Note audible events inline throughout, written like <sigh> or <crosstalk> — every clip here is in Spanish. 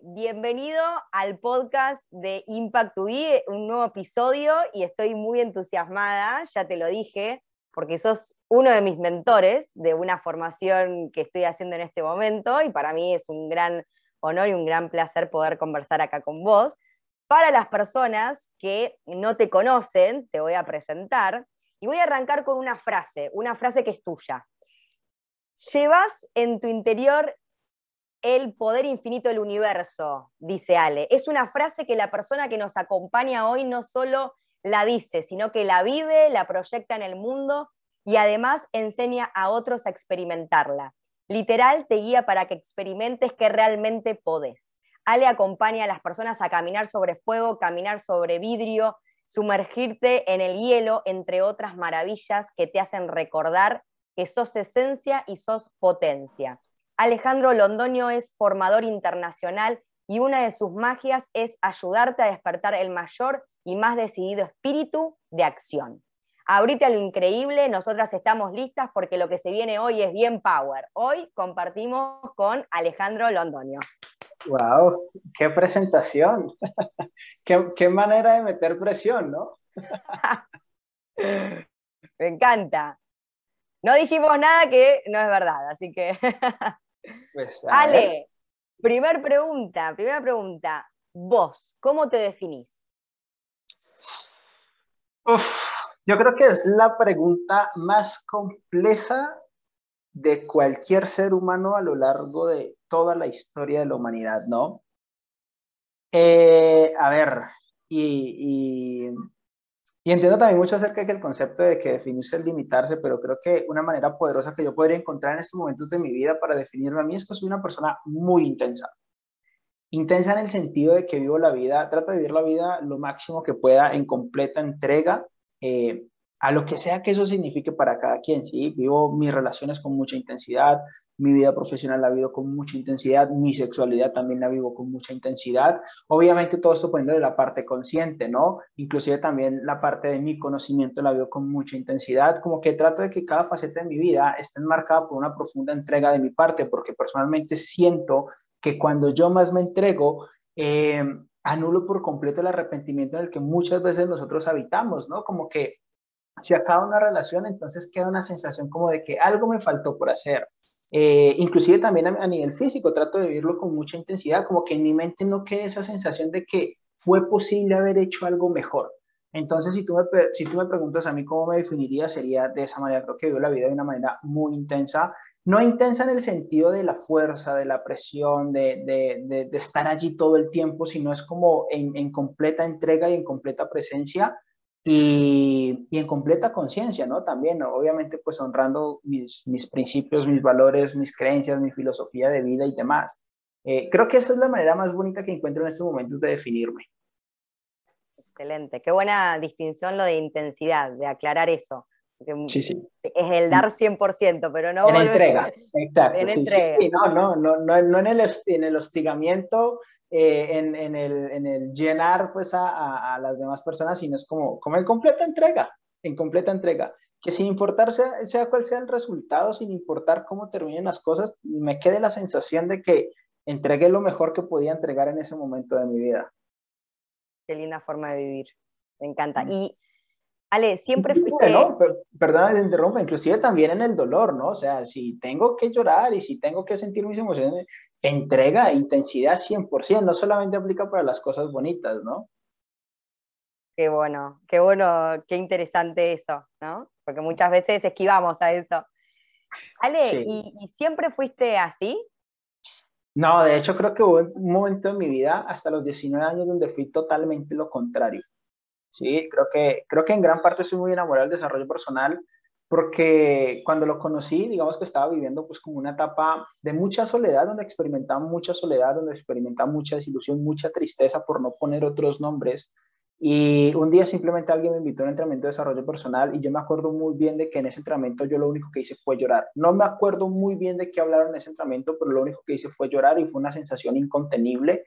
Bienvenido al podcast de Impact Be, un nuevo episodio y estoy muy entusiasmada, ya te lo dije, porque sos uno de mis mentores de una formación que estoy haciendo en este momento y para mí es un gran honor y un gran placer poder conversar acá con vos. Para las personas que no te conocen, te voy a presentar y voy a arrancar con una frase, una frase que es tuya. Llevas en tu interior el poder infinito del universo, dice Ale. Es una frase que la persona que nos acompaña hoy no solo la dice, sino que la vive, la proyecta en el mundo y además enseña a otros a experimentarla. Literal te guía para que experimentes que realmente podés. Ale acompaña a las personas a caminar sobre fuego, caminar sobre vidrio, sumergirte en el hielo, entre otras maravillas que te hacen recordar que sos esencia y sos potencia. Alejandro Londoño es formador internacional y una de sus magias es ayudarte a despertar el mayor y más decidido espíritu de acción. Abrite a lo increíble, nosotras estamos listas porque lo que se viene hoy es bien power. Hoy compartimos con Alejandro Londoño. ¡Wow! ¡Qué presentación! <laughs> qué, qué manera de meter presión, ¿no? <laughs> Me encanta. No dijimos nada que no es verdad, así que. <laughs> pues, Ale, primer pregunta, primera pregunta. Vos, ¿cómo te definís? yo creo que es la pregunta más compleja de cualquier ser humano a lo largo de toda la historia de la humanidad, ¿no? Eh, a ver, y, y entiendo también mucho acerca del concepto de que definirse es limitarse, pero creo que una manera poderosa que yo podría encontrar en estos momentos de mi vida para definirme a mí es que soy una persona muy intensa. Intensa en el sentido de que vivo la vida, trato de vivir la vida lo máximo que pueda en completa entrega, eh, a lo que sea que eso signifique para cada quien, ¿sí? Vivo mis relaciones con mucha intensidad, mi vida profesional la vivo con mucha intensidad, mi sexualidad también la vivo con mucha intensidad. Obviamente todo esto poniendo de la parte consciente, ¿no? Inclusive también la parte de mi conocimiento la vivo con mucha intensidad, como que trato de que cada faceta de mi vida esté enmarcada por una profunda entrega de mi parte, porque personalmente siento que cuando yo más me entrego, eh, anulo por completo el arrepentimiento en el que muchas veces nosotros habitamos, ¿no? Como que si acaba una relación, entonces queda una sensación como de que algo me faltó por hacer. Eh, inclusive también a, nivel físico, trato de vivirlo con mucha intensidad, como que en mi mente no quede esa sensación de que fue posible haber hecho algo mejor. Entonces, si tú, me, si tú me preguntas a mí cómo me definiría, sería de esa manera. Creo que vivo la vida de una manera muy intensa. No intensa en el sentido de la fuerza, de la presión, de, de, de, estar allí todo el tiempo, sino es como en, en completa entrega y en completa presencia y, y en completa conciencia, ¿no? También, obviamente, pues honrando mis, mis, principios, mis valores, mis creencias, mi filosofía de vida y demás. Eh, creo que esa es la manera más bonita que encuentro en este momento de definirme. Excelente, qué buena distinción lo de intensidad, de aclarar eso. Sí, sí. Es el dar 100%, pero no... En entrega, exacto. En entrega. Sí, no, no, no, no, no en, el, en el hostigamiento eh, en, en, el, en, el, llenar pues a, a, las demás personas, sino es como, como en completa entrega, en completa entrega. Que sin importar sea, sea cual sea el resultado, sin importar cómo terminen las cosas, me quede la sensación de que entregué lo mejor que podía entregar en ese momento de mi vida. Qué linda forma de vivir, me encanta. Y Ale, siempre fuiste... No, perdona te interrumpa, inclusive también en el dolor, ¿no? O sea, si tengo que llorar y si tengo que sentir mis emociones, entrega, intensidad 100%, no solamente aplica para las cosas bonitas, ¿no? Qué bueno, qué bueno, qué interesante eso, ¿no? Porque muchas veces esquivamos a eso. Ale, ¿y, ¿y siempre fuiste así? No, de hecho creo que hubo un momento en mi vida, hasta los 19 años, donde fui totalmente lo contrario. Sí, creo que, creo que en gran parte soy muy enamorado del desarrollo personal porque cuando lo conocí, digamos que estaba viviendo pues como una etapa de mucha soledad, donde experimentaba mucha soledad, donde experimentaba mucha desilusión, mucha tristeza por no poner otros nombres. Y un día simplemente alguien me invitó a un entrenamiento de desarrollo personal y yo me acuerdo muy bien de que en ese entrenamiento yo lo único que hice fue llorar. No me acuerdo muy bien de qué hablaron en ese entrenamiento, pero lo único que hice fue llorar y fue una sensación incontenible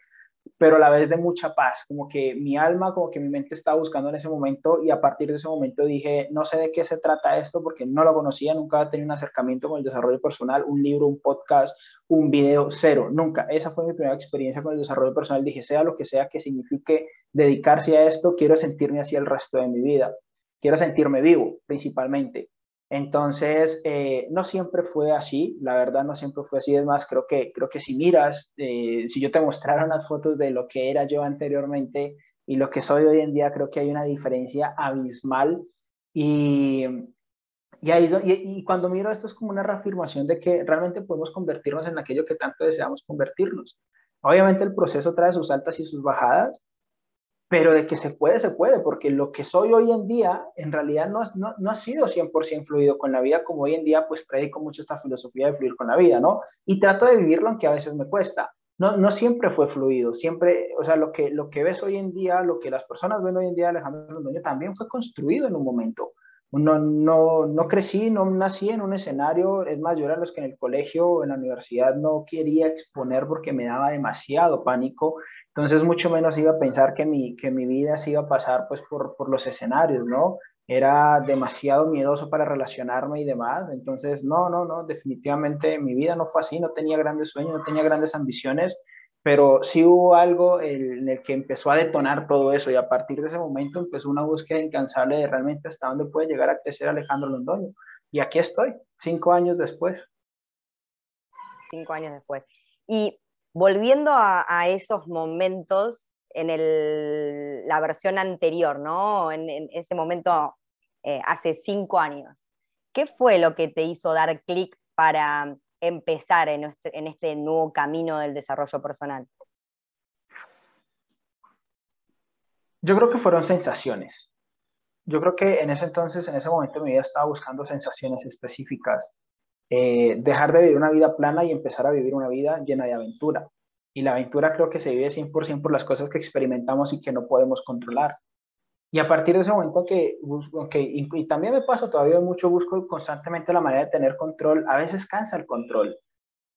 pero a la vez de mucha paz, como que mi alma, como que mi mente estaba buscando en ese momento y a partir de ese momento dije, no sé de qué se trata esto porque no lo conocía, nunca había tenido un acercamiento con el desarrollo personal, un libro, un podcast, un video, cero, nunca. Esa fue mi primera experiencia con el desarrollo personal. Dije, sea lo que sea que signifique dedicarse a esto, quiero sentirme así el resto de mi vida. Quiero sentirme vivo, principalmente. Entonces, eh, no siempre fue así, la verdad no siempre fue así, es más, creo que, creo que si miras, eh, si yo te mostrara unas fotos de lo que era yo anteriormente y lo que soy hoy en día, creo que hay una diferencia abismal y, y, ahí, y, y cuando miro esto es como una reafirmación de que realmente podemos convertirnos en aquello que tanto deseamos convertirnos. Obviamente el proceso trae sus altas y sus bajadas, pero de que se puede, se puede, porque lo que soy hoy en día en realidad no, no, no, ha sido 100% fluido con la vida, como hoy en día pues predico mucho esta filosofía de fluir con la vida, ¿no? Y trato de vivirlo aunque a veces me cuesta. No, no siempre fue fluido, siempre, o sea, lo que, lo que ves hoy en día, lo que las personas ven hoy en día Alejandro Londoño también fue construido en un momento. No, no, no crecí, no nací en un escenario, es más, yo era los que en el colegio o en la universidad no quería exponer porque me daba demasiado pánico, entonces mucho menos iba a pensar que mi, que mi vida se iba a pasar pues por, por los escenarios, ¿no? Era demasiado miedoso para relacionarme y demás, entonces no, no, no, definitivamente mi vida no fue así, no tenía grandes sueños, no tenía grandes ambiciones, pero sí hubo algo en el que empezó a detonar todo eso y a partir de ese momento empezó una búsqueda incansable de realmente hasta dónde puede llegar a crecer Alejandro Londoño. Y aquí estoy, cinco años después. Cinco años después. Y volviendo a, esos momentos en la versión anterior, ¿no? En, ese momento eh, hace cinco años, ¿qué fue lo que te hizo dar clic para empezar en este, en este nuevo camino del desarrollo personal? Yo creo que fueron sensaciones. Yo creo que en ese entonces, en ese momento mi vida estaba buscando sensaciones específicas. Eh, dejar de vivir una vida plana y empezar a vivir una vida llena de aventura. Y la aventura creo que se vive 100% por las cosas que experimentamos y que no podemos controlar. Y a partir de ese momento que, que y, también me pasa, todavía mucho, busco constantemente la manera de tener control, a veces cansa el control.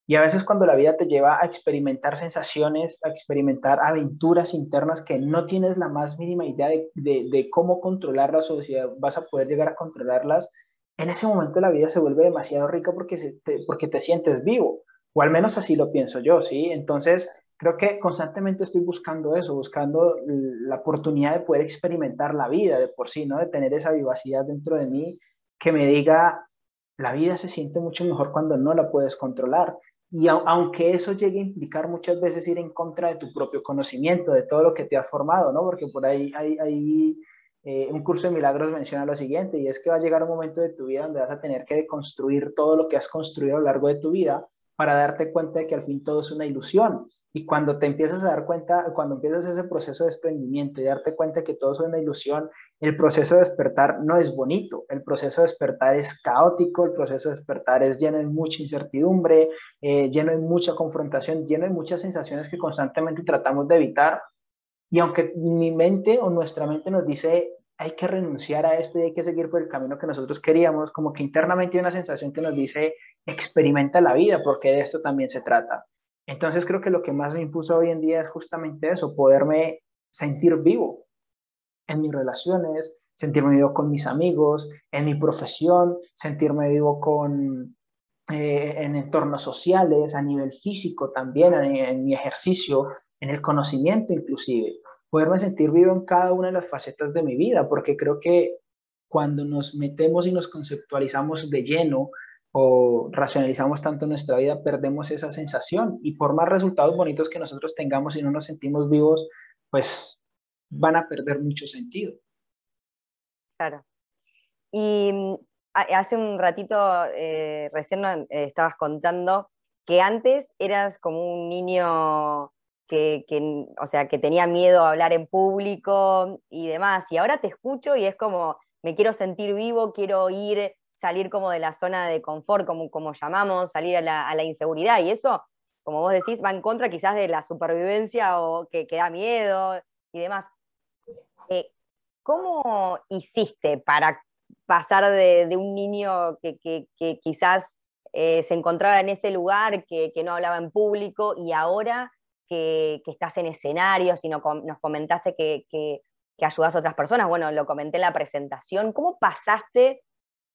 Y a veces cuando la vida te lleva a experimentar sensaciones, a experimentar aventuras internas que no tienes la más mínima idea de, de, cómo controlarlas o si vas a poder llegar a controlarlas, en ese momento la vida se vuelve demasiado rica porque, te, porque te sientes vivo. O al menos así lo pienso yo, ¿sí? Entonces, creo que constantemente estoy buscando eso, buscando la oportunidad de poder experimentar la vida de por sí, ¿no? De tener esa vivacidad dentro de mí que me diga, la vida se siente mucho mejor cuando no la puedes controlar. Y aunque eso llegue a implicar muchas veces ir en contra de tu propio conocimiento, de todo lo que te has formado, ¿no? Porque por ahí hay, eh, un curso de milagros menciona lo siguiente, y es que va a llegar un momento de tu vida donde vas a tener que deconstruir todo lo que has construido a lo largo de tu vida para darte cuenta de que al fin todo es una ilusión y cuando te empiezas a dar cuenta, cuando empiezas ese proceso de desprendimiento y darte cuenta que todo es una ilusión, el proceso de despertar no es bonito, el proceso de despertar es caótico, el proceso de despertar es lleno de mucha incertidumbre, eh, lleno de mucha confrontación, lleno de muchas sensaciones que constantemente tratamos de evitar. Y aunque mi mente o nuestra mente nos dice hay que renunciar a esto y hay que seguir por el camino que nosotros queríamos, como que internamente hay una sensación que nos dice experimenta la vida, porque de esto también se trata. Entonces creo que lo que más me impuso hoy en día es justamente eso, poderme sentir vivo en mis relaciones, sentirme vivo con mis amigos, en mi profesión, sentirme vivo con, eh, en entornos sociales, a nivel físico también, en, mi ejercicio, en el conocimiento inclusive. Poderme sentir vivo en cada una de las facetas de mi vida, porque creo que cuando nos metemos y nos conceptualizamos de lleno o racionalizamos tanto nuestra vida, perdemos esa sensación y por más resultados bonitos que nosotros tengamos y no nos sentimos vivos, pues van a perder mucho sentido. Claro. Y mm, hace un ratito, eh, recién eh, estabas contando que antes eras como un niño que, que, o sea, que tenía miedo a hablar en público y demás, y ahora te escucho y es como, me quiero sentir vivo, quiero ir salir como de la zona de confort, como, como llamamos, salir a la, inseguridad. Y eso, como vos decís, va en contra quizás de la supervivencia o que, que da miedo y demás. Eh, ¿Cómo hiciste para pasar de, un niño que, quizás eh, se encontraba en ese lugar, que, no hablaba en público, y ahora que, estás en escenarios y nos comentaste que, ayudas a otras personas? Bueno, lo comenté en la presentación. ¿Cómo pasaste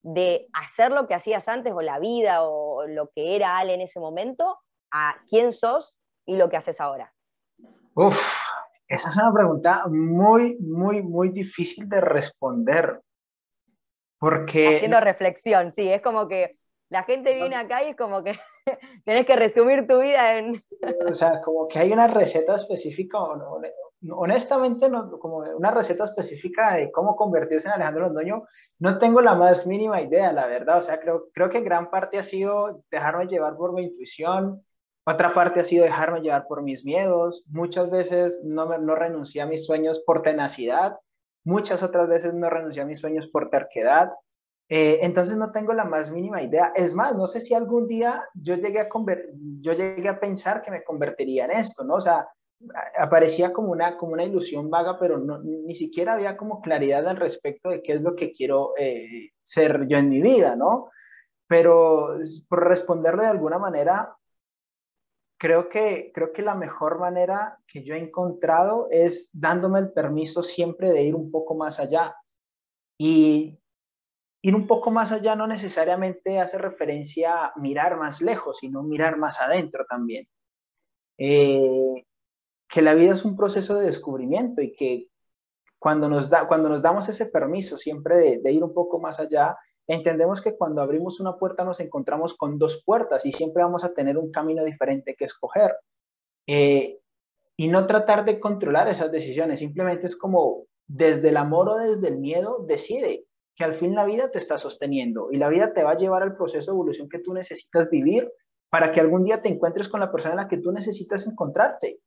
de hacer lo que hacías antes o la vida o lo que era Ale en ese momento a quién sos y lo que haces ahora? Uf, esa es una pregunta muy, muy, muy difícil de responder. Porque... Haciendo reflexión, sí, es como que la gente viene acá y es como que <laughs> tenés que resumir tu vida en... o sea, como que hay una receta específica, honestamente, no, como una receta específica de cómo convertirse en Alejandro Londoño, no tengo la más mínima idea, la verdad. O sea, creo, creo que gran parte ha sido dejarme llevar por mi intuición, otra parte ha sido dejarme llevar por mis miedos. Muchas veces no, me, no renuncié a mis sueños por tenacidad. Muchas otras veces no renuncié a mis sueños por terquedad. Eh, entonces no tengo la más mínima idea. Es más, no sé si algún día yo llegué a, yo llegué a pensar que me convertiría en esto, ¿no? O sea, aparecía como una, como una ilusión vaga, pero no, ni siquiera había como claridad al respecto de qué es lo que quiero eh, ser yo en mi vida, ¿no? Pero por responderle de alguna manera, creo que, creo que la mejor manera que yo he encontrado es dándome el permiso siempre de ir un poco más allá. Y ir un poco más allá no necesariamente hace referencia a mirar más lejos, sino mirar más adentro también. Eh, que la vida es un proceso de descubrimiento y que cuando nos, da, cuando nos damos ese permiso siempre de, ir un poco más allá, entendemos que cuando abrimos una puerta nos encontramos con dos puertas y siempre vamos a tener un camino diferente que escoger. Eh, y no tratar de controlar esas decisiones, simplemente es como desde el amor o desde el miedo, decide que al fin la vida te está sosteniendo y la vida te va a llevar al proceso de evolución que tú necesitas vivir para que algún día te encuentres con la persona en la que tú necesitas encontrarte.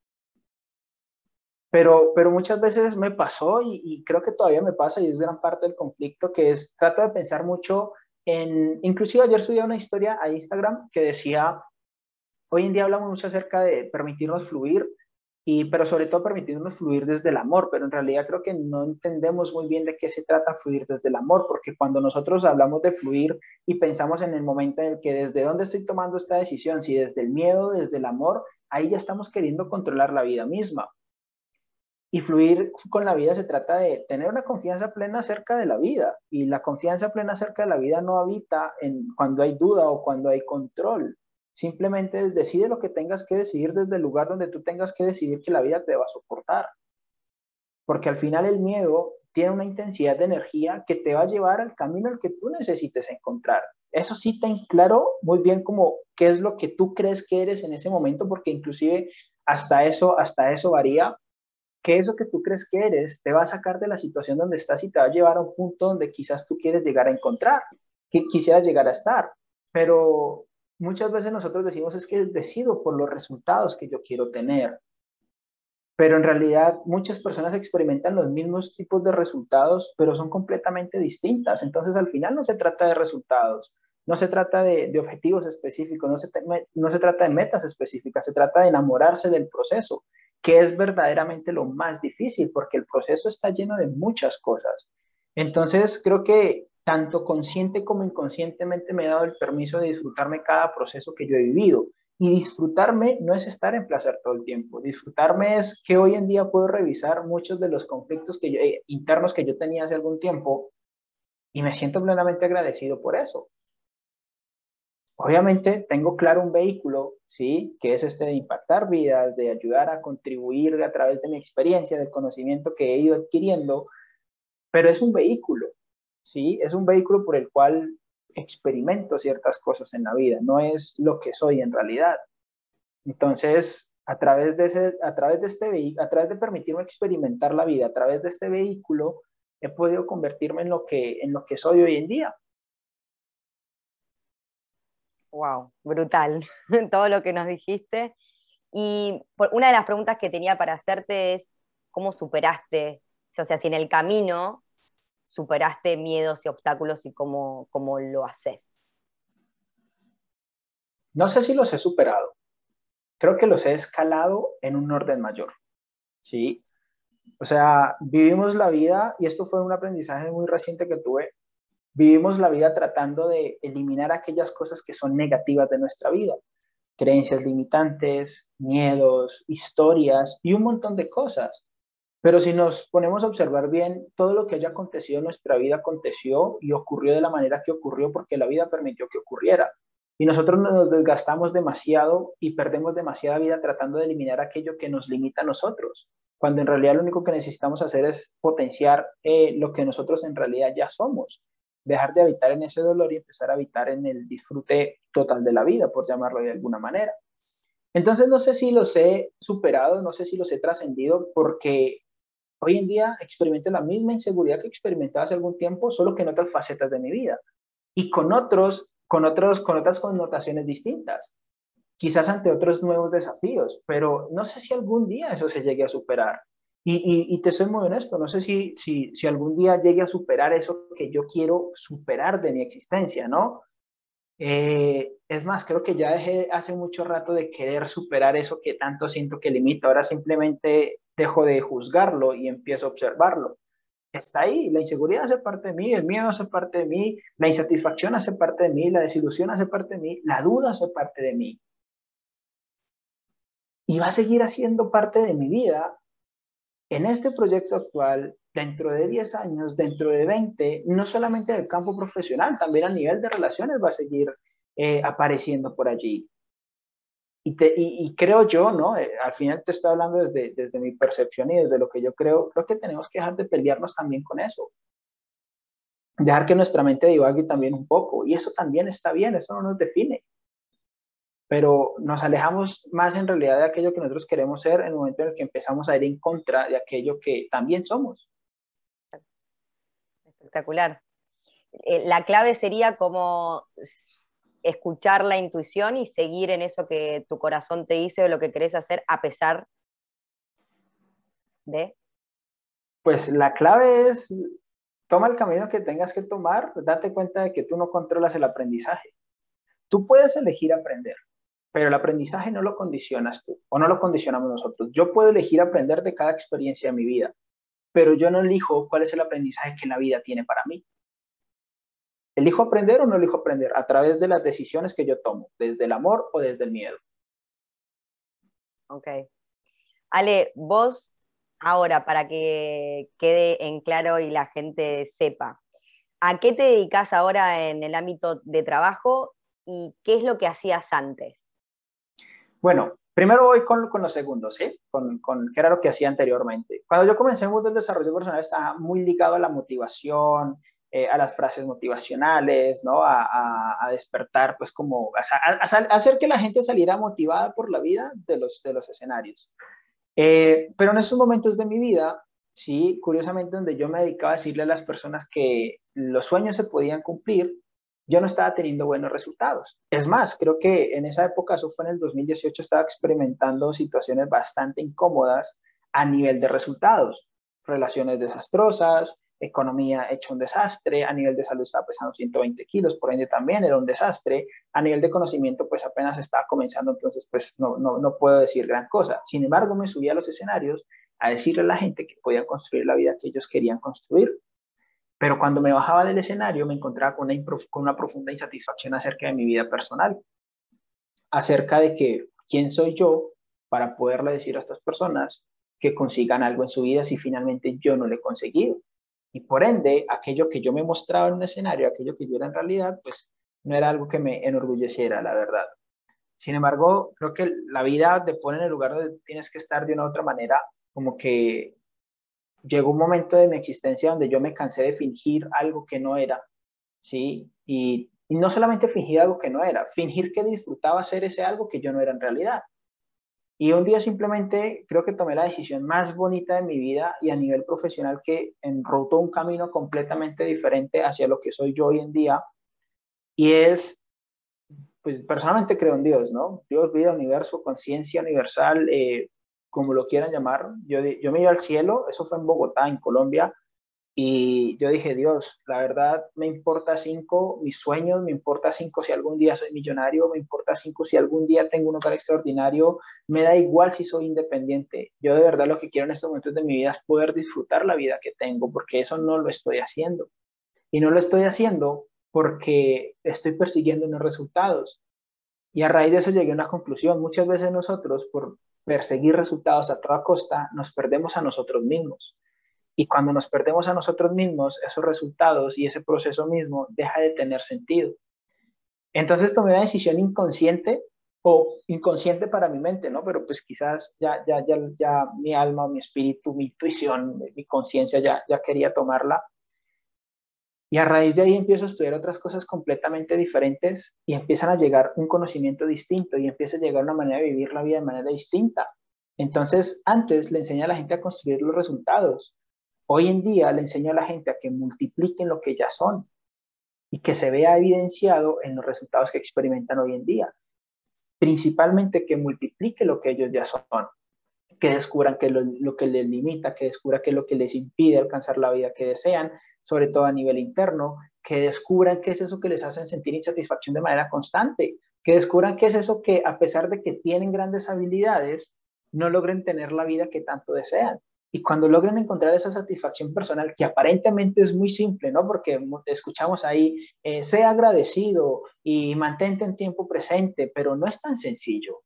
Pero, pero muchas veces me pasó y, creo que todavía me pasa y es gran parte del conflicto, que es, trato de pensar mucho en, inclusive ayer subí una historia a Instagram que decía, hoy en día hablamos mucho acerca de permitirnos fluir, y, pero sobre todo permitirnos fluir desde el amor, pero en realidad creo que no entendemos muy bien de qué se trata fluir desde el amor, porque cuando nosotros hablamos de fluir y pensamos en el momento en el que desde dónde estoy tomando esta decisión, si desde el miedo, desde el amor, ahí ya estamos queriendo controlar la vida misma. Y fluir con la vida se trata de tener una confianza plena acerca de la vida. Y la confianza plena acerca de la vida no habita en cuando hay duda o cuando hay control. Simplemente decide lo que tengas que decidir desde el lugar donde tú tengas que decidir que la vida te va a soportar. Porque al final el miedo tiene una intensidad de energía que te va a llevar al camino al que tú necesites encontrar. Eso sí ten claro muy bien como qué es lo que tú crees que eres en ese momento, porque inclusive hasta eso, hasta eso varía que eso que tú crees que eres te va a sacar de la situación donde estás y te va a llevar a un punto donde quizás tú quieres llegar a encontrar, que quisieras llegar a estar. Pero muchas veces nosotros decimos es que decido por los resultados que yo quiero tener. Pero en realidad muchas personas experimentan los mismos tipos de resultados, pero son completamente distintas. Entonces al final no se trata de resultados, no se trata de, objetivos específicos, no se, no se trata de metas específicas, se trata de enamorarse del proceso que es verdaderamente lo más difícil, porque el proceso está lleno de muchas cosas. Entonces, creo que tanto consciente como inconscientemente me he dado el permiso de disfrutarme cada proceso que yo he vivido. Y disfrutarme no es estar en placer todo el tiempo. Disfrutarme es que hoy en día puedo revisar muchos de los conflictos eh, internos que yo tenía hace algún tiempo y me siento plenamente agradecido por eso. Obviamente tengo claro un vehículo, ¿sí? Que es este de impactar vidas, de ayudar a contribuir a través de mi experiencia, del conocimiento que he ido adquiriendo, pero es un vehículo, ¿sí? Es un vehículo por el cual experimento ciertas cosas en la vida, no es lo que soy en realidad. Entonces, a través de, ese, a través de este a través de permitirme experimentar la vida, a través de este vehículo, he podido convertirme en lo que, en lo que soy hoy en día. Wow, brutal <laughs> todo lo que nos dijiste. Y una de las preguntas que tenía para hacerte es, ¿cómo superaste? O sea, si en el camino superaste miedos y obstáculos y cómo, cómo lo haces. No sé si los he superado. Creo que los he escalado en un orden mayor. ¿sí? O sea, vivimos la vida, y esto fue un aprendizaje muy reciente que tuve, vivimos la vida tratando de eliminar aquellas cosas que son negativas de nuestra vida, creencias limitantes, miedos, historias y un montón de cosas. Pero si nos ponemos a observar bien, todo lo que haya acontecido en nuestra vida aconteció y ocurrió de la manera que ocurrió porque la vida permitió que ocurriera. Y nosotros nos desgastamos demasiado y perdemos demasiada vida tratando de eliminar aquello que nos limita a nosotros, cuando en realidad lo único que necesitamos hacer es potenciar eh, lo que nosotros en realidad ya somos, dejar de habitar en ese dolor y empezar a habitar en el disfrute total de la vida, por llamarlo de alguna manera. Entonces no sé si los he superado, no sé si los he trascendido, porque hoy en día experimento la misma inseguridad que experimentaba hace algún tiempo, solo que en otras facetas de mi vida y con otros con, otros, con otras connotaciones distintas, quizás ante otros nuevos desafíos, pero no sé si algún día eso se llegue a superar. Y, te soy muy honesto, no sé si, si, si, algún día llegue a superar eso que yo quiero superar de mi existencia, ¿no? Eh, es más, creo que ya dejé hace mucho rato de querer superar eso que tanto siento que limita. Ahora simplemente dejo de juzgarlo y empiezo a observarlo está ahí. La inseguridad hace parte de mí, el miedo hace parte de mí, la insatisfacción hace parte de mí, la desilusión hace parte de mí, la duda hace parte de mí. Y va a seguir haciendo parte de mi vida en este proyecto actual, dentro de 10 años, dentro de 20, no solamente en el campo profesional, también a nivel de relaciones va a seguir eh, apareciendo por allí. Y, creo yo, ¿no? Eh, al final te estoy hablando desde, desde mi percepción y desde lo que yo creo, creo que tenemos que dejar de pelearnos también con eso. Dejar que nuestra mente divague también un poco. Y eso también está bien, eso no nos define. Pero nos alejamos más en realidad de aquello que nosotros queremos ser en el momento en el que empezamos a ir en contra de aquello que también somos. Espectacular. Eh, la clave sería como escuchar la intuición y seguir en eso que tu corazón te dice o lo que querés hacer a pesar de? Pues la clave es, toma el camino que tengas que tomar, date cuenta de que tú no controlas el aprendizaje. Tú puedes elegir aprender, pero el aprendizaje no lo condicionas tú o no lo condicionamos nosotros. Yo puedo elegir aprender de cada experiencia de mi vida, pero yo no elijo cuál es el aprendizaje que la vida tiene para mí. ¿Elijo aprender o no elijo aprender? A través de las decisiones que yo tomo, desde el amor o desde el miedo. Ok. Ale, vos ahora, para que quede en claro y la gente sepa, ¿a qué te dedicas ahora en el ámbito de trabajo y qué es lo que hacías antes? Bueno, primero voy con, con los segundos, ¿sí? Con, con qué era lo que hacía anteriormente. Cuando yo comencé en mundo del desarrollo personal estaba muy ligado a la motivación, eh, a las frases motivacionales, ¿no? A, a, despertar, pues como, a, hacer que la gente saliera motivada por la vida de los, de los escenarios. Eh, pero en esos momentos de mi vida, sí, curiosamente, donde yo me dedicaba a decirle a las personas que los sueños se podían cumplir, yo no estaba teniendo buenos resultados. Es más, creo que en esa época, eso fue en el 2018, estaba experimentando situaciones bastante incómodas a nivel de resultados, relaciones desastrosas, economía hecho un desastre, a nivel de salud estaba pesando 120 kilos, por ende también era un desastre, a nivel de conocimiento pues apenas estaba comenzando, entonces pues no, no, no puedo decir gran cosa. Sin embargo, me subí a los escenarios a decirle a la gente que podía construir la vida que ellos querían construir. Pero cuando me bajaba del escenario me encontraba con una, con una profunda insatisfacción acerca de mi vida personal, acerca de que quién soy yo para poderle decir a estas personas que consigan algo en su vida si finalmente yo no le he conseguido. Y por ende, aquello que yo me mostraba en un escenario, aquello que yo era en realidad, pues no era algo que me enorgulleciera, la verdad. Sin embargo, creo que la vida te pone en el lugar donde tienes que estar de una u otra manera, como que llegó un momento de mi existencia donde yo me cansé de fingir algo que no era, ¿sí? Y, no solamente fingir algo que no era, fingir que disfrutaba ser ese algo que yo no era en realidad. Y un día simplemente creo que tomé la decisión más bonita de mi vida y a nivel profesional que enrutó un camino completamente diferente hacia lo que soy yo hoy en día. Y es, pues personalmente creo en Dios, ¿no? Dios, vida, universo, conciencia universal, eh, como lo quieran llamar. Yo, yo me iba al cielo, eso fue en Bogotá, en Colombia, Y yo dije, Dios, la verdad me importa cinco mis sueños, me importa cinco si algún día soy millonario, me importa cinco si algún día tengo un hogar extraordinario, me da igual si soy independiente. Yo de verdad lo que quiero en estos momentos de mi vida es poder disfrutar la vida que tengo, porque eso no lo estoy haciendo. Y no lo estoy haciendo porque estoy persiguiendo unos resultados. Y a raíz de eso llegué a una conclusión. Muchas veces nosotros, por perseguir resultados a toda costa, nos perdemos a nosotros mismos. Y cuando nos perdemos a nosotros mismos, esos resultados y ese proceso mismo deja de tener sentido. Entonces tomé una decisión inconsciente o inconsciente para mi mente, ¿no? Pero pues quizás ya, ya, ya, ya mi alma, mi espíritu, mi intuición, mi conciencia ya, ya quería tomarla. Y a raíz de ahí empiezo a estudiar otras cosas completamente diferentes y empiezan a llegar un conocimiento distinto y empieza a llegar una manera de vivir la vida de manera distinta. Entonces, antes le enseñé a la gente a construir los resultados. Hoy en día le enseño a la gente a que multipliquen lo que ya son y que se vea evidenciado en los resultados que experimentan hoy en día. Principalmente que multiplique lo que ellos ya son, que descubran que lo, lo que les limita, que descubran que lo que les impide alcanzar la vida que desean, sobre todo a nivel interno, que descubran qué es eso que les hace sentir insatisfacción de manera constante, que descubran qué es eso que a pesar de que tienen grandes habilidades, no logren tener la vida que tanto desean. Y cuando logren encontrar esa satisfacción personal, que aparentemente es muy simple, ¿no? Porque escuchamos ahí, eh, sea agradecido y mantente en tiempo presente, pero no es tan sencillo.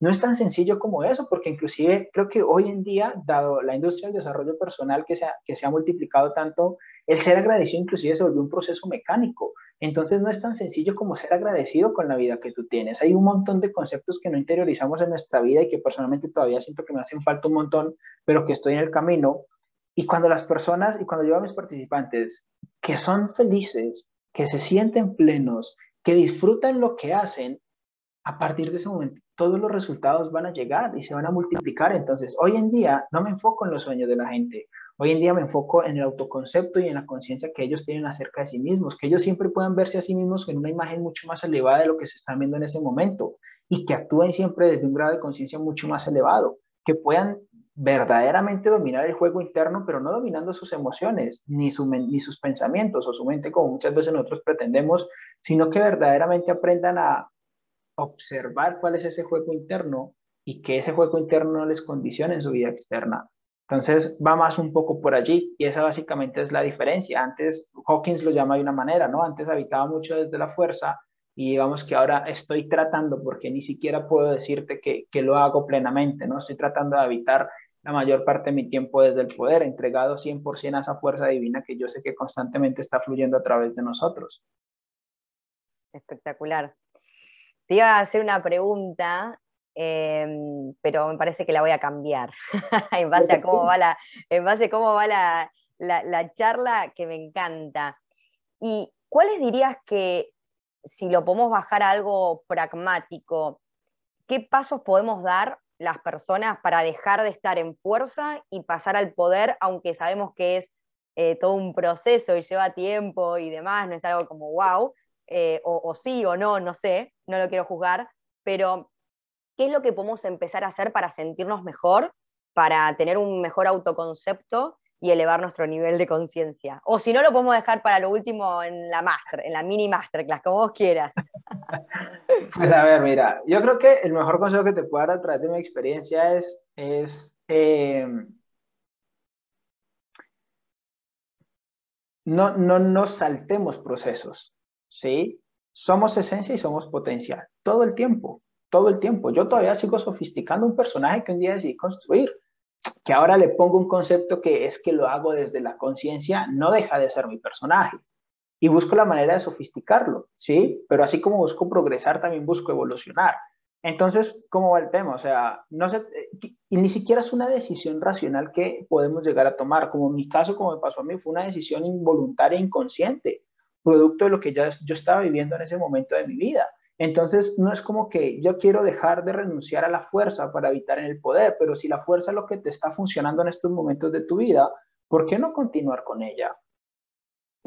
No es tan sencillo como eso, porque inclusive creo que hoy en día, dado la industria del desarrollo personal que se ha, que se ha multiplicado tanto, el ser agradecido inclusive se volvió un proceso mecánico. Entonces no es tan sencillo como ser agradecido con la vida que tú tienes. Hay un montón de conceptos que no interiorizamos en nuestra vida y que personalmente todavía siento que me hacen falta un montón, pero que estoy en el camino. Y cuando las personas y cuando yo a mis participantes que son felices, que se sienten plenos, que disfrutan lo que hacen, a partir de ese momento todos los resultados van a llegar y se van a multiplicar. Entonces, hoy en día no me enfoco en los sueños de la gente. Hoy en día me enfoco en el autoconcepto y en la conciencia que ellos tienen acerca de sí mismos, que ellos siempre puedan verse a sí mismos en una imagen mucho más elevada de lo que se están viendo en ese momento y que actúen siempre desde un grado de conciencia mucho más elevado, que puedan verdaderamente dominar el juego interno, pero no dominando sus emociones, ni, ni sus pensamientos o su mente como muchas veces nosotros pretendemos, sino que verdaderamente aprendan a observar cuál es ese juego interno y que ese juego interno no les condicione en su vida externa. Entonces va más un poco por allí y esa básicamente es la diferencia. Antes Hawkins lo llama de una manera, ¿no? Antes habitaba mucho desde la fuerza y digamos que ahora estoy tratando, porque ni siquiera puedo decirte que, que lo hago plenamente, ¿no? Estoy tratando de habitar la mayor parte de mi tiempo desde el poder, entregado 100% a esa fuerza divina que yo sé que constantemente está fluyendo a través de nosotros. Espectacular. Te iba a hacer una pregunta Em, pero me parece que la voy a cambiar <laughs> en base a cómo va, la, en base a cómo va la, la, charla, que me encanta. ¿Y cuáles dirías que, si lo podemos bajar a algo pragmático, qué pasos podemos dar las personas para dejar de estar en fuerza y pasar al poder, aunque sabemos que es eh, todo un proceso y lleva tiempo y demás, no es algo como wow, eh, o, sí o no, no sé, no lo quiero juzgar, pero qué es lo que podemos empezar a hacer para sentirnos mejor, para tener un mejor autoconcepto y elevar nuestro nivel de conciencia. O si no, lo podemos dejar para lo último en la master, en la mini masterclass, como vos quieras. <laughs> Pues a ver, mira, yo creo que el mejor consejo que te puedo dar a través de mi experiencia es, es em, no, no saltemos procesos, ¿sí? Somos esencia y somos potencia, todo el tiempo todo el tiempo. Yo todavía sigo sofisticando un personaje que un día decidí construir, que ahora le pongo un concepto que es que lo hago desde la conciencia, no deja de ser mi personaje. Y busco la manera de sofisticarlo, ¿sí? Pero así como busco progresar, también busco evolucionar. Entonces, ¿cómo va el tema? O sea, no sé, y ni siquiera es una decisión racional que podemos llegar a tomar. Como en mi caso, como me pasó a mí, fue una decisión involuntaria e inconsciente, producto de lo que ya yo estaba viviendo en ese momento de mi vida. Entonces, no es como que yo quiero dejar de renunciar a la fuerza para evitar en el poder, pero si la fuerza es lo que te está funcionando en estos momentos de tu vida, ¿por qué no continuar con ella?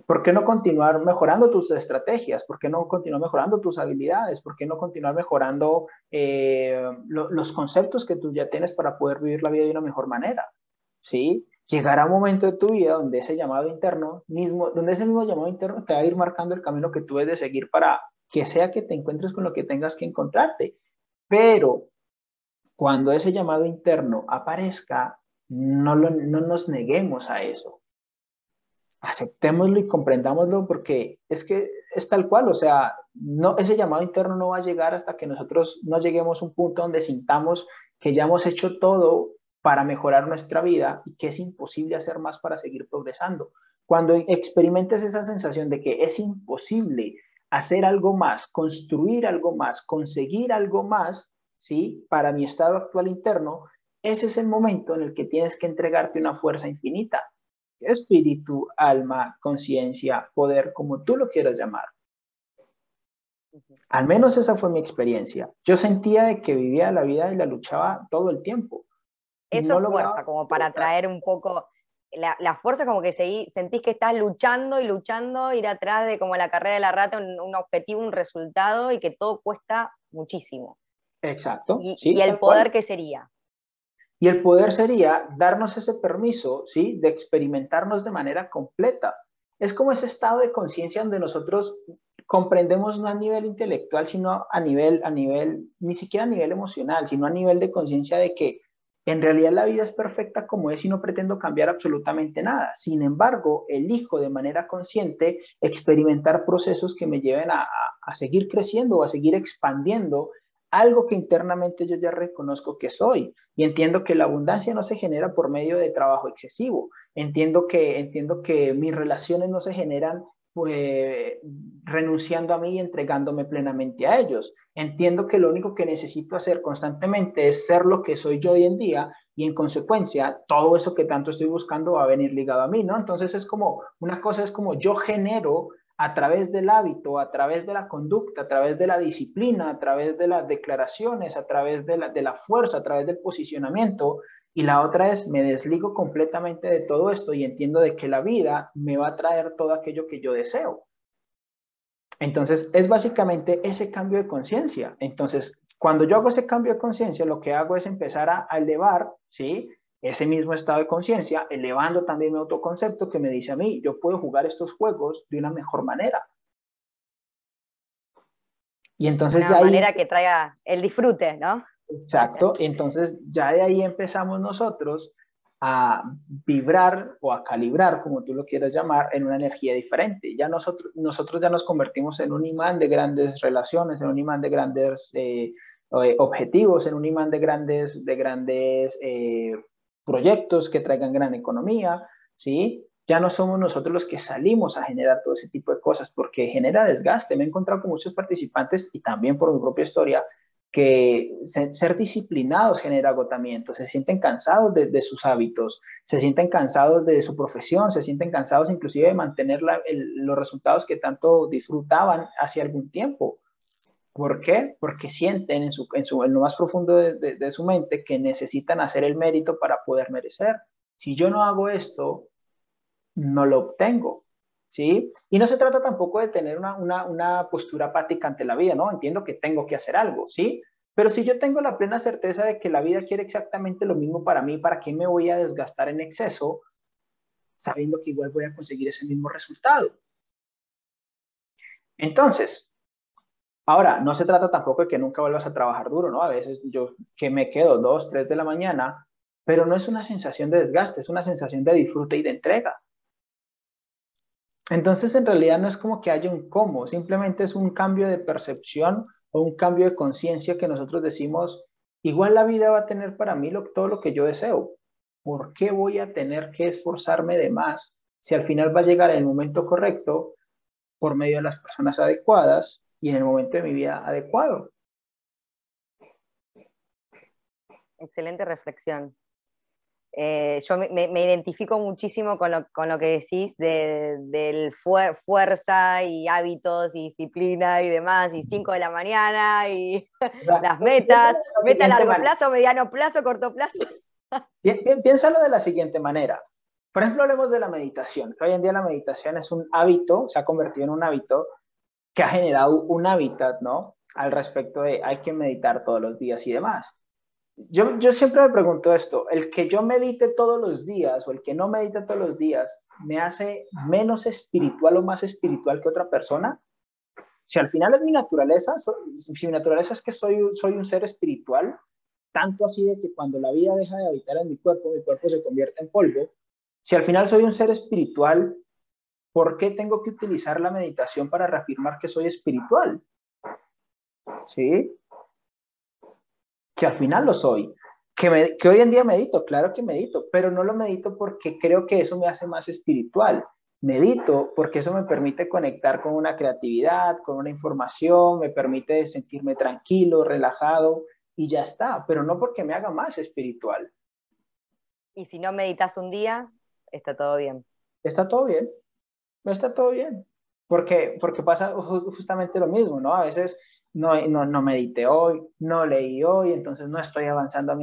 ¿Por qué no continuar mejorando tus estrategias? ¿Por qué no continuar mejorando tus habilidades? ¿Por qué no continuar mejorando eh, los conceptos que tú ya tienes para poder vivir la vida de una mejor manera? ¿Sí? Llegará un momento de tu vida donde ese llamado interno mismo, donde ese mismo llamado interno te va a ir marcando el camino que tú debes de seguir para que sea que te encuentres con lo que tengas que encontrarte. Pero cuando ese llamado interno aparezca, no, no nos neguemos a eso. Aceptémoslo y comprendámoslo porque es que es tal cual, o sea, no, ese llamado interno no va a llegar hasta que nosotros no lleguemos a un punto donde sintamos que ya hemos hecho todo para mejorar nuestra vida y que es imposible hacer más para seguir progresando. Cuando experimentes esa sensación de que es imposible hacer algo más, construir algo más, conseguir algo más, ¿sí? Para mi estado actual interno, ese es el momento en el que tienes que entregarte una fuerza infinita. Espíritu, alma, conciencia, poder, como tú lo quieras llamar. Al menos esa fue mi experiencia. Yo sentía de que vivía la vida y la luchaba todo el tiempo. Eso es fuerza, como para traer un poco la, fuerza, como que sentís que estás luchando y luchando, ir atrás de como la carrera de la rata, un, objetivo, un resultado y que todo cuesta muchísimo. Exacto. Y, el poder que sería. Y el poder sería darnos ese permiso, ¿sí? De experimentarnos de manera completa. Es como ese estado de conciencia donde nosotros comprendemos no a nivel intelectual, sino a nivel, a nivel, ni siquiera a nivel emocional, sino a nivel de conciencia de que en realidad la vida es perfecta como es y no pretendo cambiar absolutamente nada. Sin embargo, elijo de manera consciente experimentar procesos que me lleven a, seguir creciendo o a seguir expandiendo algo que internamente yo ya reconozco que soy y entiendo que la abundancia no se genera por medio de trabajo excesivo. Entiendo que entiendo que mis relaciones no se generan pues, renunciando a mí y entregándome plenamente a ellos. Entiendo que lo único que necesito hacer constantemente es ser lo que soy yo hoy en día y en consecuencia todo eso que tanto estoy buscando va a venir ligado a mí, ¿no? Entonces es como, una cosa es como yo genero a través del hábito, a través de la conducta, a través de la disciplina, a través de las declaraciones, a través de la, de la fuerza, a través del posicionamiento, y la otra es, me desligo completamente de todo esto y entiendo de que la vida me va a traer todo aquello que yo deseo. Entonces, es básicamente ese cambio de conciencia. Entonces, cuando yo hago ese cambio de conciencia, lo que hago es empezar a, elevar, ¿sí? Ese mismo estado de conciencia, elevando también mi autoconcepto que me dice a mí, yo puedo jugar estos juegos de una mejor manera. Y entonces una manera que traiga el disfrute, ¿no? Exacto, entonces ya de ahí empezamos nosotros a vibrar o a calibrar, como tú lo quieras llamar, en una energía diferente. Ya nosotros, nosotros ya nos convertimos en un imán de grandes relaciones, en un imán de grandes eh, eh, objetivos, en un imán de grandes, de grandes eh, proyectos que traigan gran economía, ¿sí? Ya no somos nosotros los que salimos a generar todo ese tipo de cosas porque genera desgaste. Me he encontrado con muchos participantes y también por mi propia historia que ser disciplinados genera agotamiento, se sienten cansados de, sus hábitos, se sienten cansados de su profesión, se sienten cansados inclusive de mantener los resultados que tanto disfrutaban hace algún tiempo. ¿Por qué? Porque sienten en, su, en, su, en lo más profundo de, de, su mente que necesitan hacer el mérito para poder merecer. Si yo no hago esto, no lo obtengo. ¿Sí? Y no se trata tampoco de tener una, una, una, postura apática ante la vida, ¿no? Entiendo que tengo que hacer algo, ¿sí? Pero si yo tengo la plena certeza de que la vida quiere exactamente lo mismo para mí, ¿para qué me voy a desgastar en exceso sabiendo que igual voy a conseguir ese mismo resultado? Entonces, ahora, no se trata tampoco de que nunca vuelvas a trabajar duro, ¿no? A veces yo que me quedo dos, tres de la mañana, pero no es una sensación de desgaste, es una sensación de disfrute y de entrega. Entonces, en realidad no es como que haya un cómo, simplemente es un cambio de percepción o un cambio de conciencia que nosotros decimos, igual la vida va a tener para mí todo lo que yo deseo. ¿Por qué voy a tener que esforzarme de más si al final va a llegar el momento correcto por medio de las personas adecuadas y en el momento de mi vida adecuado? Excelente reflexión. Eh, yo me, identifico muchísimo con lo, con lo que decís de, del fuerza y hábitos y disciplina y demás, y 5 de la mañana y <laughs> las <laughs> metas, meta a largo plazo, mediano plazo, corto plazo. piénsalo de la siguiente manera. Por ejemplo, hablemos de la meditación. Hoy en día la meditación es un hábito, se ha convertido en un hábito que ha generado un hábitat, ¿no? Al respecto de hay que meditar todos los días y demás yo, yo siempre me pregunto esto, el que yo medite todos los días o el que no medite todos los días, ¿me hace menos espiritual o más espiritual que otra persona? Si al final es mi naturaleza, si mi naturaleza es que soy, soy un ser espiritual, tanto así de que cuando la vida deja de habitar en mi cuerpo, mi cuerpo se convierte en polvo, si al final soy un ser espiritual, ¿por qué tengo que utilizar la meditación para reafirmar que soy espiritual? ¿Sí? Que al final lo soy. Que, que, hoy en día medito, claro que medito, pero no lo medito porque creo que eso me hace más espiritual. Medito porque eso me permite conectar con una creatividad, con una información, me permite sentirme tranquilo, relajado y ya está, pero no porque me haga más espiritual. Y si no meditas un día, está todo bien. Está todo bien, está todo bien. Porque, pasa justamente lo mismo, ¿no? A veces no, no, no medité hoy, no leí hoy, entonces no estoy avanzando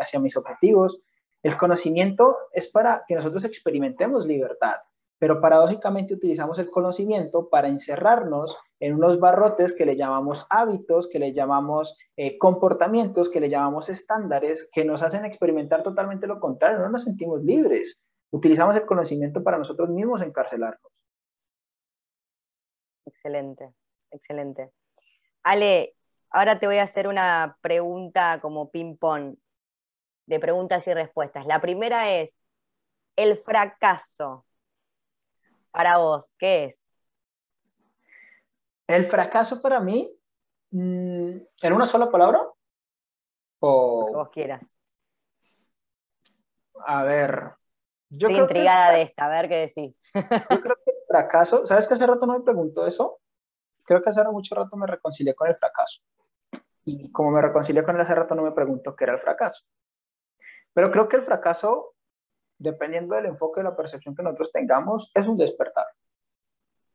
hacia mis objetivos. El conocimiento es para que nosotros experimentemos libertad, pero paradójicamente utilizamos el conocimiento para encerrarnos en unos barrotes que le llamamos hábitos, que le llamamos eh, comportamientos, que le llamamos estándares, que nos hacen experimentar totalmente lo contrario, no nos sentimos libres. Utilizamos el conocimiento para nosotros mismos encarcelarnos. Excelente, excelente. Ale, ahora te voy a hacer una pregunta como ping-pong, de preguntas y respuestas. La primera es, el fracaso, para vos, ¿qué es? El fracaso para mí, mm, ¿en una sola palabra? O... que vos quieras. A ver. Yo Estoy intrigada de esta, a ver qué decís. Yo creo fracaso, ¿sabes que hace rato no me pregunto eso? Creo que hace mucho rato me reconcilié con el fracaso. Y como me reconcilié con él hace rato no me pregunto qué era el fracaso. Pero creo que el fracaso, dependiendo del enfoque de la percepción que nosotros tengamos, es un despertar.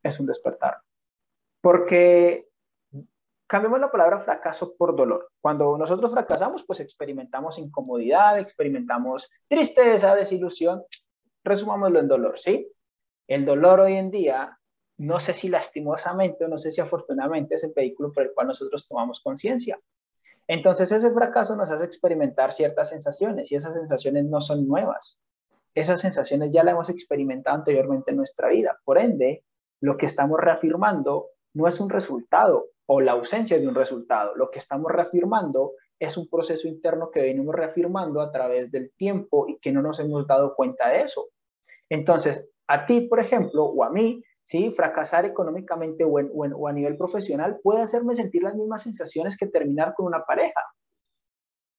Es un despertar. Porque cambiemos la palabra fracaso por dolor. Cuando nosotros fracasamos, pues experimentamos incomodidad, experimentamos tristeza, desilusión. Resumámoslo en dolor, ¿sí? El dolor hoy en día, no sé si lastimosamente o no sé si afortunadamente es el vehículo por el cual nosotros tomamos conciencia. Entonces ese fracaso nos hace experimentar ciertas sensaciones y esas sensaciones no son nuevas. Esas sensaciones ya las hemos experimentado anteriormente en nuestra vida. Por ende, lo que estamos reafirmando no es un resultado o la ausencia de un resultado. Lo que estamos reafirmando es un proceso interno que venimos reafirmando a través del tiempo y que no nos hemos dado cuenta de eso. Entonces, a ti, por ejemplo, o a mí, ¿sí? fracasar económicamente o, o a nivel profesional puede hacerme sentir las mismas sensaciones que terminar con una pareja.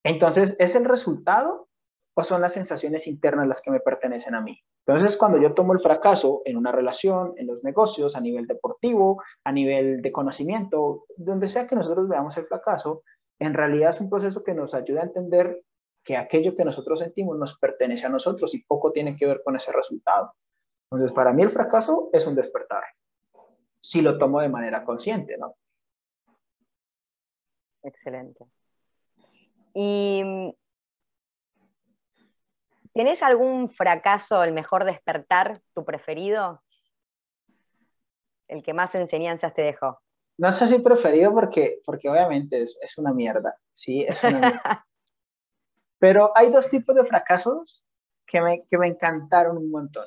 Entonces, ¿es el resultado o son las sensaciones internas las que me pertenecen a mí. Entonces, cuando yo tomo el fracaso en una relación, en los negocios, a nivel deportivo, a nivel de conocimiento, donde sea que nosotros veamos el fracaso, en realidad es un proceso que nos ayuda a entender que aquello que nosotros sentimos nos pertenece a nosotros y poco tiene que ver con ese resultado. Entonces, para mí el fracaso es un despertar, si lo tomo de manera consciente, ¿no? Excelente. Y ¿Tienes algún fracaso, el mejor despertar, tu preferido? El que más enseñanzas te dejó. No sé si preferido porque, porque obviamente es, es una mierda, sí, es una mierda. <laughs> Pero hay dos tipos de fracasos que me, que me encantaron un montón.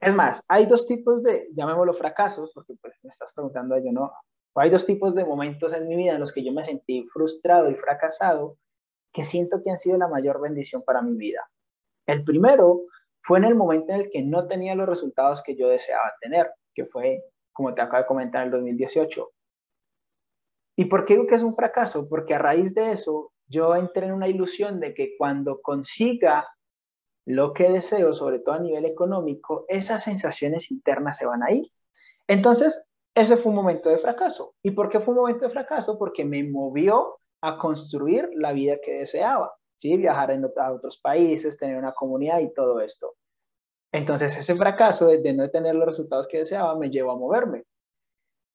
Es más, hay dos tipos de, llamémoslo fracasos, porque pues me estás preguntando yo, ¿no? Hay dos tipos de momentos en mi vida en los que yo me sentí frustrado y fracasado que siento que han sido la mayor bendición para mi vida. El primero fue en el momento en el que no tenía los resultados que yo deseaba tener, que fue, como te acabo de comentar, en el 2018. ¿Y por qué digo que es un fracaso? Porque a raíz de eso yo entré en una ilusión de que cuando consiga lo que deseo, sobre todo a nivel económico, esas sensaciones internas se van a ir. Entonces, ese fue un momento de fracaso. ¿Y por qué fue un momento de fracaso? Porque me movió a construir la vida que deseaba. ¿sí? viajar a otros países, tener una comunidad y todo esto. Entonces ese fracaso de no tener los resultados que deseaba me llevó a moverme.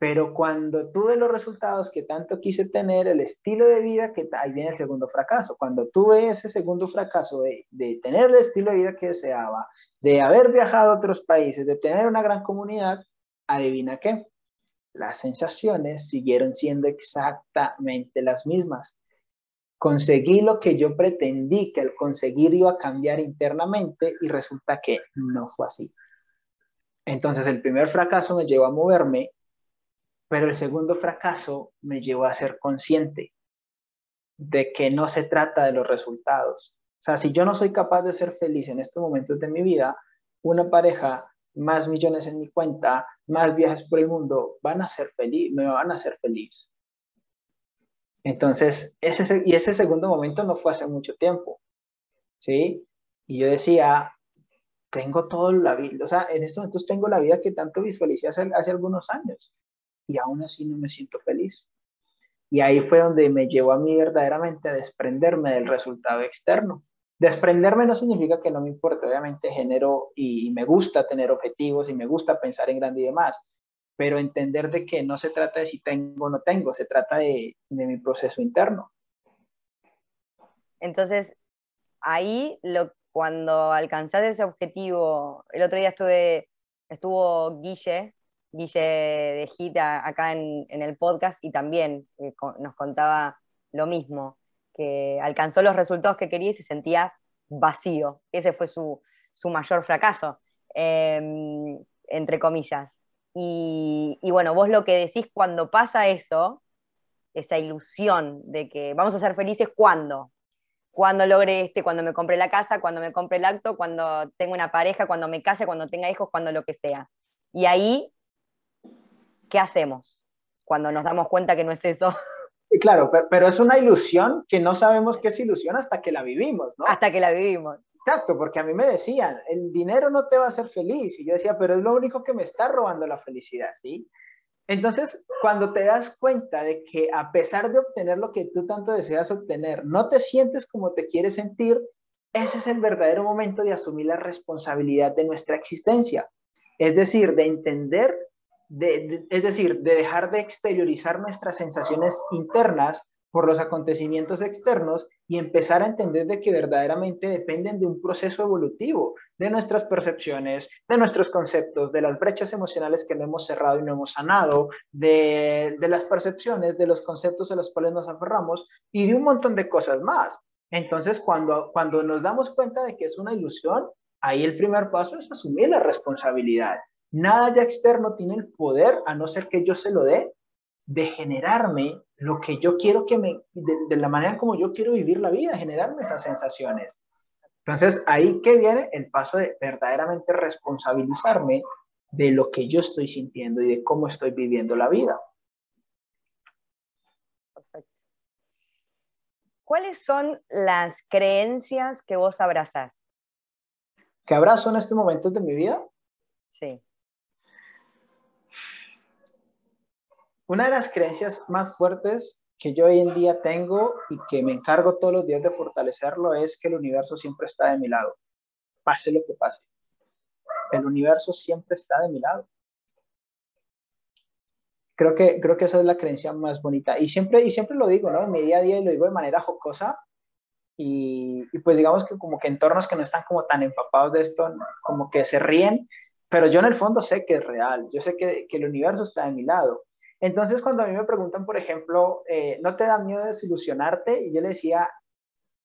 Pero cuando tuve los resultados que tanto quise tener, el estilo de vida, que ahí viene el segundo fracaso. Cuando tuve ese segundo fracaso de, de tener el estilo de vida que deseaba, de haber viajado a otros países, de tener una gran comunidad, adivina qué, las sensaciones siguieron siendo exactamente las mismas conseguí lo que yo pretendí que al conseguir iba a cambiar internamente y resulta que no fue así. Entonces el primer fracaso me llevó a moverme, pero el segundo fracaso me llevó a ser consciente de que no se trata de los resultados. O sea, si yo no soy capaz de ser feliz en estos momentos de mi vida, una pareja, más millones en mi cuenta, más viajes por el mundo, van a ser feliz, me van a hacer feliz. Entonces, ese, y ese segundo momento no fue hace mucho tiempo, ¿sí? Y yo decía, tengo todo la vida, o sea, en estos momentos tengo la vida que tanto visualicé hace algunos años y aún así no me siento feliz. Y ahí fue donde me llevó a mí verdaderamente a desprenderme del resultado externo. Desprenderme no significa que no me importe, obviamente genero y, me gusta tener objetivos y me gusta pensar en grande y demás, pero entender de que no se trata de si tengo o no tengo, se trata de, de mi proceso interno. Entonces, ahí lo, cuando alcanzás ese objetivo, el otro día estuve, estuvo Guille, Guille de Gita acá en, el podcast y también eh, nos contaba lo mismo, que alcanzó los resultados que quería y se sentía vacío. Ese fue su, mayor fracaso, em, entre comillas. Y, bueno, vos lo que decís cuando pasa eso, esa ilusión de que vamos a ser felices cuando, cuando logre este, cuando me compre la casa, cuando me compre el acto, cuando tenga una pareja, cuando me case, cuando tenga hijos, cuando lo que sea. Y ahí, ¿qué hacemos cuando nos damos cuenta que no es eso? <laughs> Claro, pero es una ilusión que no sabemos qué es ilusión hasta que la vivimos, ¿no? Hasta que la vivimos. Exacto, porque a mí me decían, el dinero no te va a hacer feliz. Y yo decía, pero es lo único que me está robando la felicidad, ¿sí? Entonces, cuando te das cuenta de que a pesar de obtener lo que tú tanto deseas obtener, no te sientes como te quieres sentir, ese es el verdadero momento de asumir la responsabilidad de nuestra existencia. Es decir, de entender, es decir, de dejar de exteriorizar nuestras sensaciones internas por los acontecimientos externos y empezar a entender de que verdaderamente dependen de un proceso evolutivo, de nuestras percepciones, de nuestros conceptos, de las brechas emocionales que no hemos cerrado y no hemos sanado, de, de las percepciones, de los conceptos a los cuales nos aferramos y de un montón de cosas más. Entonces, cuando, cuando nos damos cuenta de que es una ilusión, ahí el primer paso es asumir la responsabilidad. Nada ya externo tiene el poder, a no ser que yo se lo dé, de generarme lo que yo quiero que me, de, la manera como yo quiero vivir la vida, generarme esas sensaciones. Entonces, ahí que viene el paso de verdaderamente responsabilizarme de lo que yo estoy sintiendo y de cómo estoy viviendo la vida. Perfecto. ¿Cuáles son las creencias que vos abrazás? ¿Que abrazo en este momento de mi vida? Sí. Una de las creencias más fuertes que yo hoy en día tengo y que me encargo todos los días de fortalecerlo es que el universo siempre está de mi lado, pase lo que pase. El universo siempre está de mi lado. Creo que, creo que esa es la creencia más bonita. Y siempre, y siempre lo digo, ¿no? En mi día a día lo digo de manera jocosa. Y, pues digamos que como que entornos que no están como tan empapados de esto, como que se ríen, pero yo en el fondo sé que es real. Yo sé que, que el universo está de mi lado entonces, cuando a mí me preguntan, por ejemplo, eh, ¿no te da miedo desilusionarte? Y yo le decía,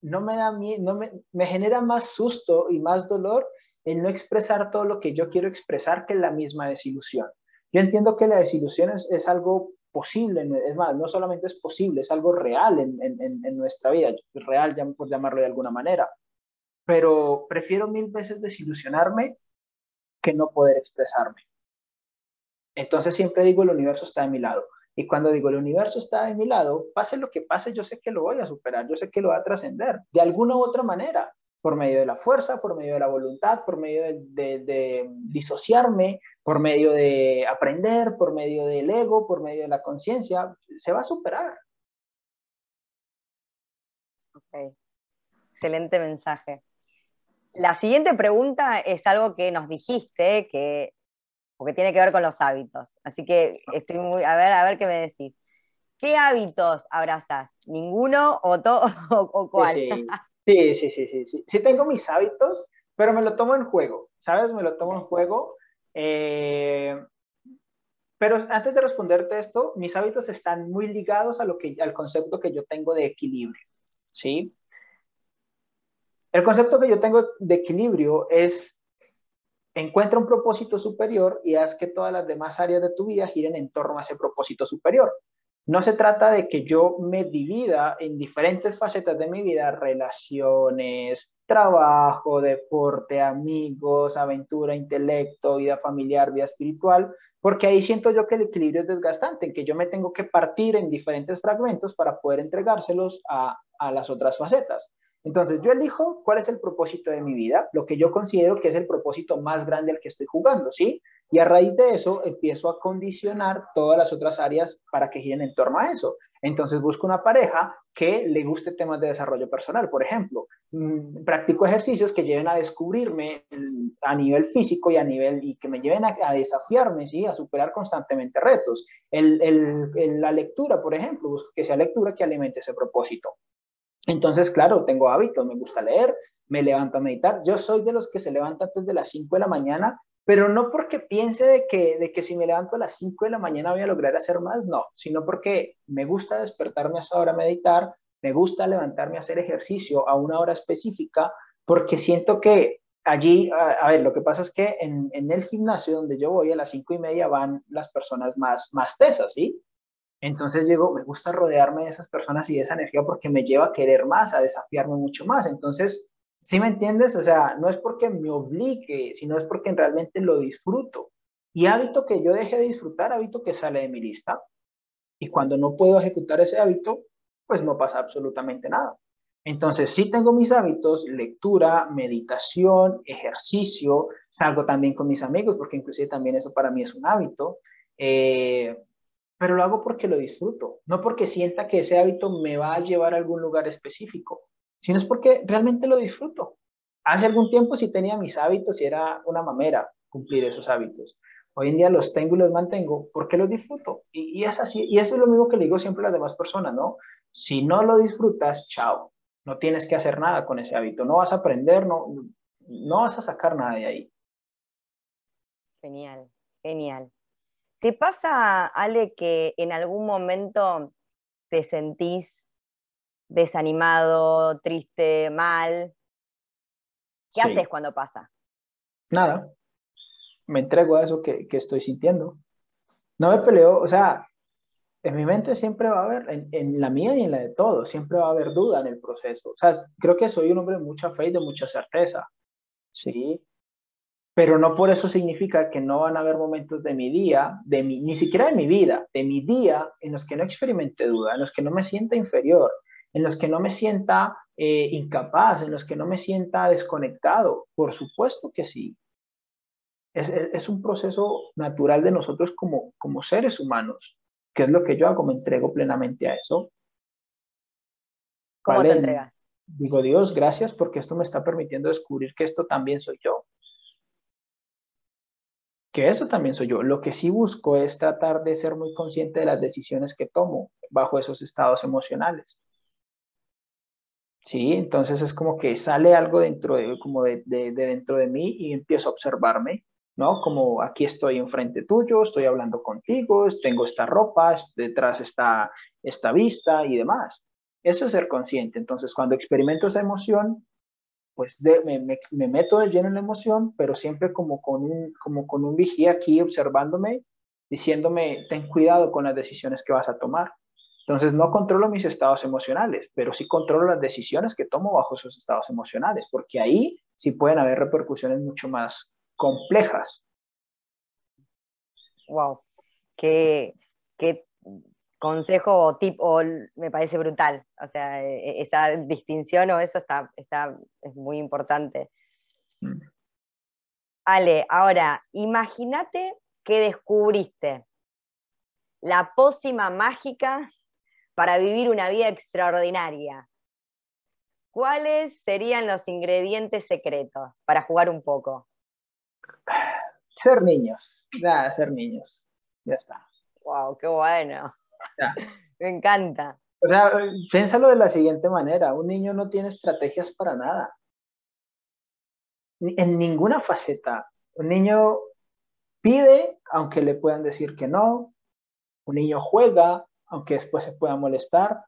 no me da miedo, no me, me, genera más susto y más dolor el no expresar todo lo que yo quiero expresar que la misma desilusión. Yo entiendo que la desilusión es, algo posible, es más, no solamente es posible, es algo real en, en, en nuestra vida, real por llamarlo de alguna manera, pero prefiero mil veces desilusionarme que no poder expresarme. Entonces siempre digo, el universo está de mi lado. Y cuando digo, el universo está de mi lado, pase lo que pase, yo sé que lo voy a superar, yo sé que lo va a trascender, de alguna u otra manera, por medio de la fuerza, por medio de la voluntad, por medio de, disociarme, por medio de aprender, por medio del ego, por medio de la conciencia, se va a superar. Ok, excelente mensaje. La siguiente pregunta es algo que nos dijiste, que porque tiene que ver con los hábitos. Así que estoy muy, a ver, a ver qué me decís. ¿Qué hábitos abrazas? ¿Ninguno o, todo <laughs> o, cuál? Sí. sí, sí, sí, sí, sí. tengo mis hábitos, pero me lo tomo en juego, ¿sabes? Me lo tomo en juego. Eh, pero antes de responderte esto, mis hábitos están muy ligados a lo que, al concepto que yo tengo de equilibrio. ¿sí? El concepto que yo tengo de equilibrio es encuentra un propósito superior y haz que todas las demás áreas de tu vida giren en torno a ese propósito superior. No se trata de que yo me divida en diferentes facetas de mi vida, relaciones, trabajo, deporte, amigos, aventura, intelecto, vida familiar, vida espiritual, porque ahí siento yo que el equilibrio es desgastante, en que yo me tengo que partir en diferentes fragmentos para poder entregárselos a, a las otras facetas. Entonces, yo elijo cuál es el propósito de mi vida, lo que yo considero que es el propósito más grande al que estoy jugando, ¿sí? Y a raíz de eso empiezo a condicionar todas las otras áreas para que giren en torno a eso. Entonces busco una pareja que le guste temas de desarrollo personal, por ejemplo. Mm, practico ejercicios que lleven a descubrirme a nivel físico y a nivel y que me lleven a, desafiarme, ¿sí? a superar constantemente retos. la lectura, por ejemplo, busco que sea lectura que alimente ese propósito. Entonces, claro, tengo hábitos, me gusta leer, me levanto a meditar. Yo soy de los que se levantan antes de las 5 de la mañana pero no porque piense de que, de que si me levanto a las 5 de la mañana voy a lograr hacer más, no, sino porque me gusta despertarme a esa hora a meditar, me gusta levantarme a hacer ejercicio a una hora específica, porque siento que allí, a, ver, lo que pasa es que en, en, el gimnasio donde yo voy a las 5 y media van las personas más, más tesas, ¿sí? Entonces llego, me gusta rodearme de esas personas y de esa energía porque me lleva a querer más, a desafiarme mucho más. Entonces, ¿Sí me entiendes? O sea, no es porque me obligue, sino es porque realmente lo disfruto. Y hábito que yo deje de disfrutar, hábito que sale de mi lista. Y cuando no puedo ejecutar ese hábito, pues no pasa absolutamente nada. Entonces, sí tengo mis hábitos, lectura, meditación, ejercicio, salgo también con mis amigos, porque inclusive también eso para mí es un hábito, eh, pero lo hago porque lo disfruto, no porque sienta que ese hábito me va a llevar a algún lugar específico sino es porque realmente lo disfruto. Hace algún tiempo sí tenía mis hábitos y era una mamera cumplir esos hábitos. Hoy en día los tengo y los mantengo porque los disfruto. Y, es así, y eso es lo mismo que le digo siempre a las demás personas, ¿no? Si no lo disfrutas, chao. No tienes que hacer nada con ese hábito. No vas a aprender, no, no vas a sacar nada de ahí. Genial, genial. ¿Te pasa, Ale, que en algún momento te sentís desanimado, triste, mal. ¿Qué haces cuando pasa? Nada. Me entrego a eso que, estoy sintiendo. No me peleo, o sea, en mi mente siempre va a haber, en, en, la mía y en la de todos, siempre va a haber duda en el proceso. O sea, creo que soy un hombre de mucha fe y de mucha certeza. Sí. Pero no por eso significa que no van a haber momentos de mi día, de mi, ni siquiera de mi vida, de mi día, en los que no experimente duda, en los que no me sienta inferior, en los que no me sienta eh, incapaz, en los que no me sienta desconectado. Por supuesto que sí. Es, un proceso natural de nosotros como, como seres humanos, que es lo que yo hago, me entrego plenamente a eso. ¿Cómo te entregas? Digo, Dios, gracias porque esto me está permitiendo descubrir que esto también soy yo. Que eso también soy yo. Lo que sí busco es tratar de ser muy consciente de las decisiones que tomo bajo esos estados emocionales. ¿sí? Entonces es como que sale algo dentro de, como de, dentro de mí y empiezo a observarme, ¿no? Como aquí estoy enfrente tuyo, estoy hablando contigo, tengo esta ropa, detrás está esta vista y demás. Eso es ser consciente. Entonces cuando experimento esa emoción, pues me, me, meto de lleno en la emoción, pero siempre como con un, como con un vigía aquí observándome, diciéndome, ten cuidado con las decisiones que vas a tomar entonces no controlo mis estados emocionales, pero sí controlo las decisiones que tomo bajo esos estados emocionales, porque ahí sí pueden haber repercusiones mucho más complejas. Wow, qué, qué consejo o tip o me parece brutal. O sea, e, e, esa distinción o eso está, está es muy importante. Mm. Ale, ahora, imagínate que descubriste la pócima mágica para vivir una vida extraordinaria. ¿Cuáles serían los ingredientes secretos para jugar un poco? Ser niños, nada, ser niños. Ya está. Wow, qué bueno. <laughs> Me encanta. O sea, piénsalo de la siguiente manera, un niño no tiene estrategias para nada. En ninguna faceta. Un niño pide, aunque le puedan decir que no. Un niño juega, aunque después se pueda molestar.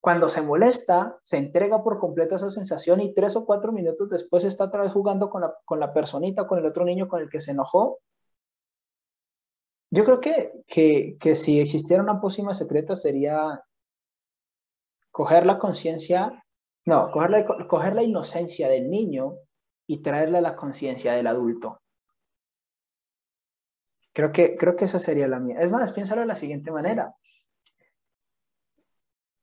Cuando se molesta, se entrega por completo esa sensación y tres o cuatro minutos después está otra vez jugando con la, con la personita, con el otro niño con el que se enojó. Yo creo que, que, que si existiera una pócima secreta sería coger la conciencia, no, coger la, coger la inocencia del niño y traerle la conciencia del adulto. Creo que, creo que esa sería la mía. Es más, piénsalo de la siguiente manera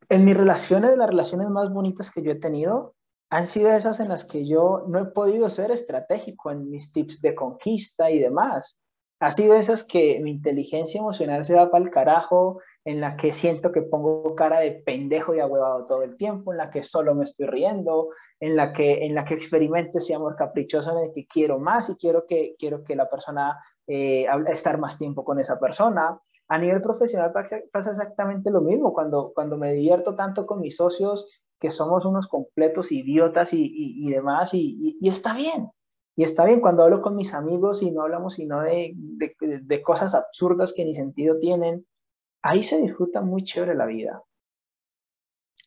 en mis relaciones, las relaciones más bonitas que yo he tenido han sido esas en las que yo no he podido ser estratégico en mis tips de conquista y demás. Ha sido esas que mi inteligencia emocional se da para el carajo, en la que siento que pongo cara de pendejo y ahuevado todo el tiempo, en la que solo me estoy riendo, en la que, en la que experimento ese amor caprichoso en el que quiero más y quiero que, quiero que la persona, eh, estar más tiempo con esa persona. A nivel profesional pasa exactamente lo mismo. Cuando, cuando me divierto tanto con mis socios, que somos unos completos idiotas y, y, demás, y, y, está bien. Y está bien cuando hablo con mis amigos y no hablamos sino de, cosas absurdas que ni sentido tienen. Ahí se disfruta muy chévere la vida.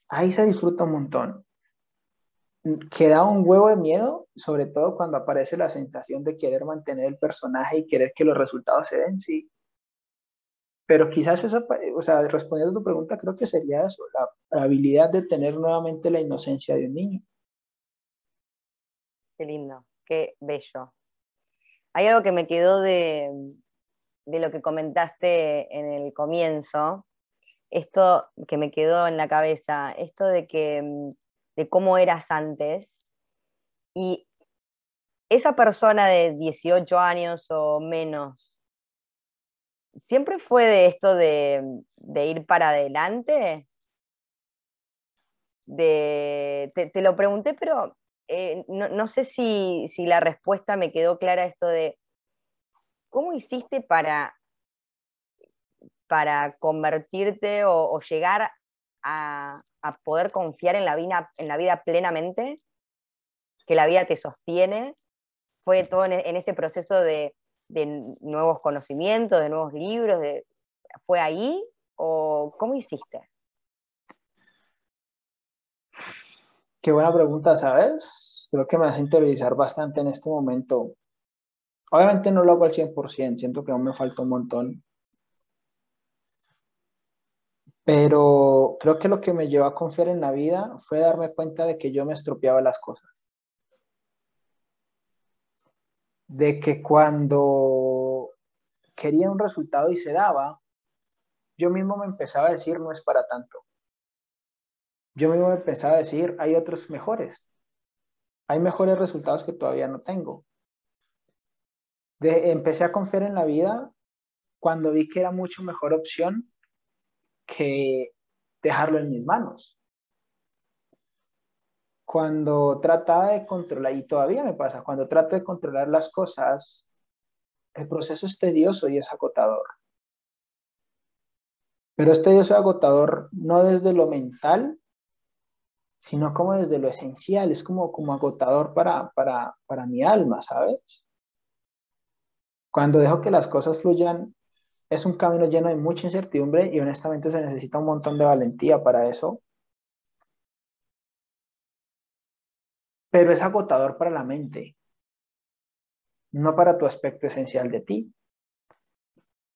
Ahí se disfruta un montón. Queda un huevo de miedo, sobre todo cuando aparece la sensación de querer mantener el personaje y querer que los resultados se den, sí, pero quizás esa, o sea, respondiendo a tu pregunta, creo que sería eso, la, habilidad de tener nuevamente la inocencia de un niño. Qué lindo, qué bello. Hay algo que me quedó de, de lo que comentaste en el comienzo, esto que me quedó en la cabeza, esto de que de cómo eras antes y esa persona de 18 años o menos ¿Siempre fue de esto de, ir para adelante? De, te, lo pregunté, pero eh, no, sé si, la respuesta me quedó clara esto de cómo hiciste para, para convertirte o, llegar a, poder confiar en la, vida, en la vida plenamente, que la vida te sostiene. Fue todo en ese proceso de, de nuevos conocimientos, de nuevos libros? ¿Fue ahí o cómo hiciste? Qué buena pregunta, ¿sabes? Creo que me hace interiorizar bastante en este momento. Obviamente no lo hago al 100%, siento que aún me falta un montón. Pero creo que lo que me llevó a confiar en la vida fue darme cuenta de que yo me estropeaba las cosas. de que cuando quería un resultado y se daba, yo mismo me empezaba a decir, no es para tanto. Yo mismo empezaba a decir, hay otros mejores. Hay mejores resultados que todavía no tengo. empecé a confiar en la vida cuando vi que era mucho mejor opción que dejarlo en mis manos cuando trataba de controlar, y todavía me pasa, cuando trato de controlar las cosas, el proceso es tedioso y es agotador. Pero es tedioso y agotador no desde lo mental, sino como desde lo esencial, es como, como agotador para, para, para mi alma, ¿sabes? Cuando dejo que las cosas fluyan, es un camino lleno de mucha incertidumbre y honestamente se necesita un montón de valentía para eso. pero es agotador para la mente, no para tu aspecto esencial de ti.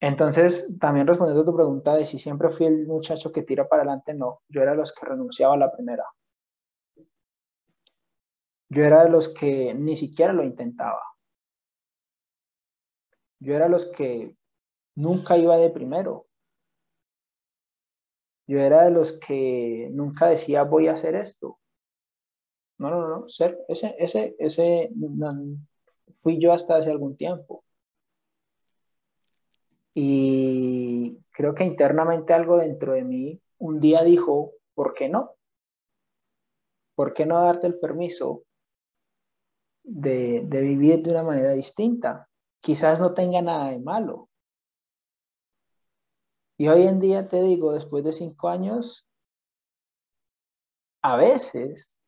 Entonces, también respondiendo a tu pregunta de si siempre fui el muchacho que tira para adelante, no, yo era los que renunciaba a la primera. Yo era de los que ni siquiera lo intentaba. Yo era de los que nunca iba de primero. Yo era de los que nunca decía voy a hacer esto. No, no, no, ese, ese, ese fui yo hasta hace algún tiempo. Y creo que internamente algo dentro de mí un día dijo, ¿por qué no? ¿Por qué no darte el permiso de, vivir de una manera distinta? Quizás no tenga nada de malo. Y hoy en día te digo, después de cinco años, a veces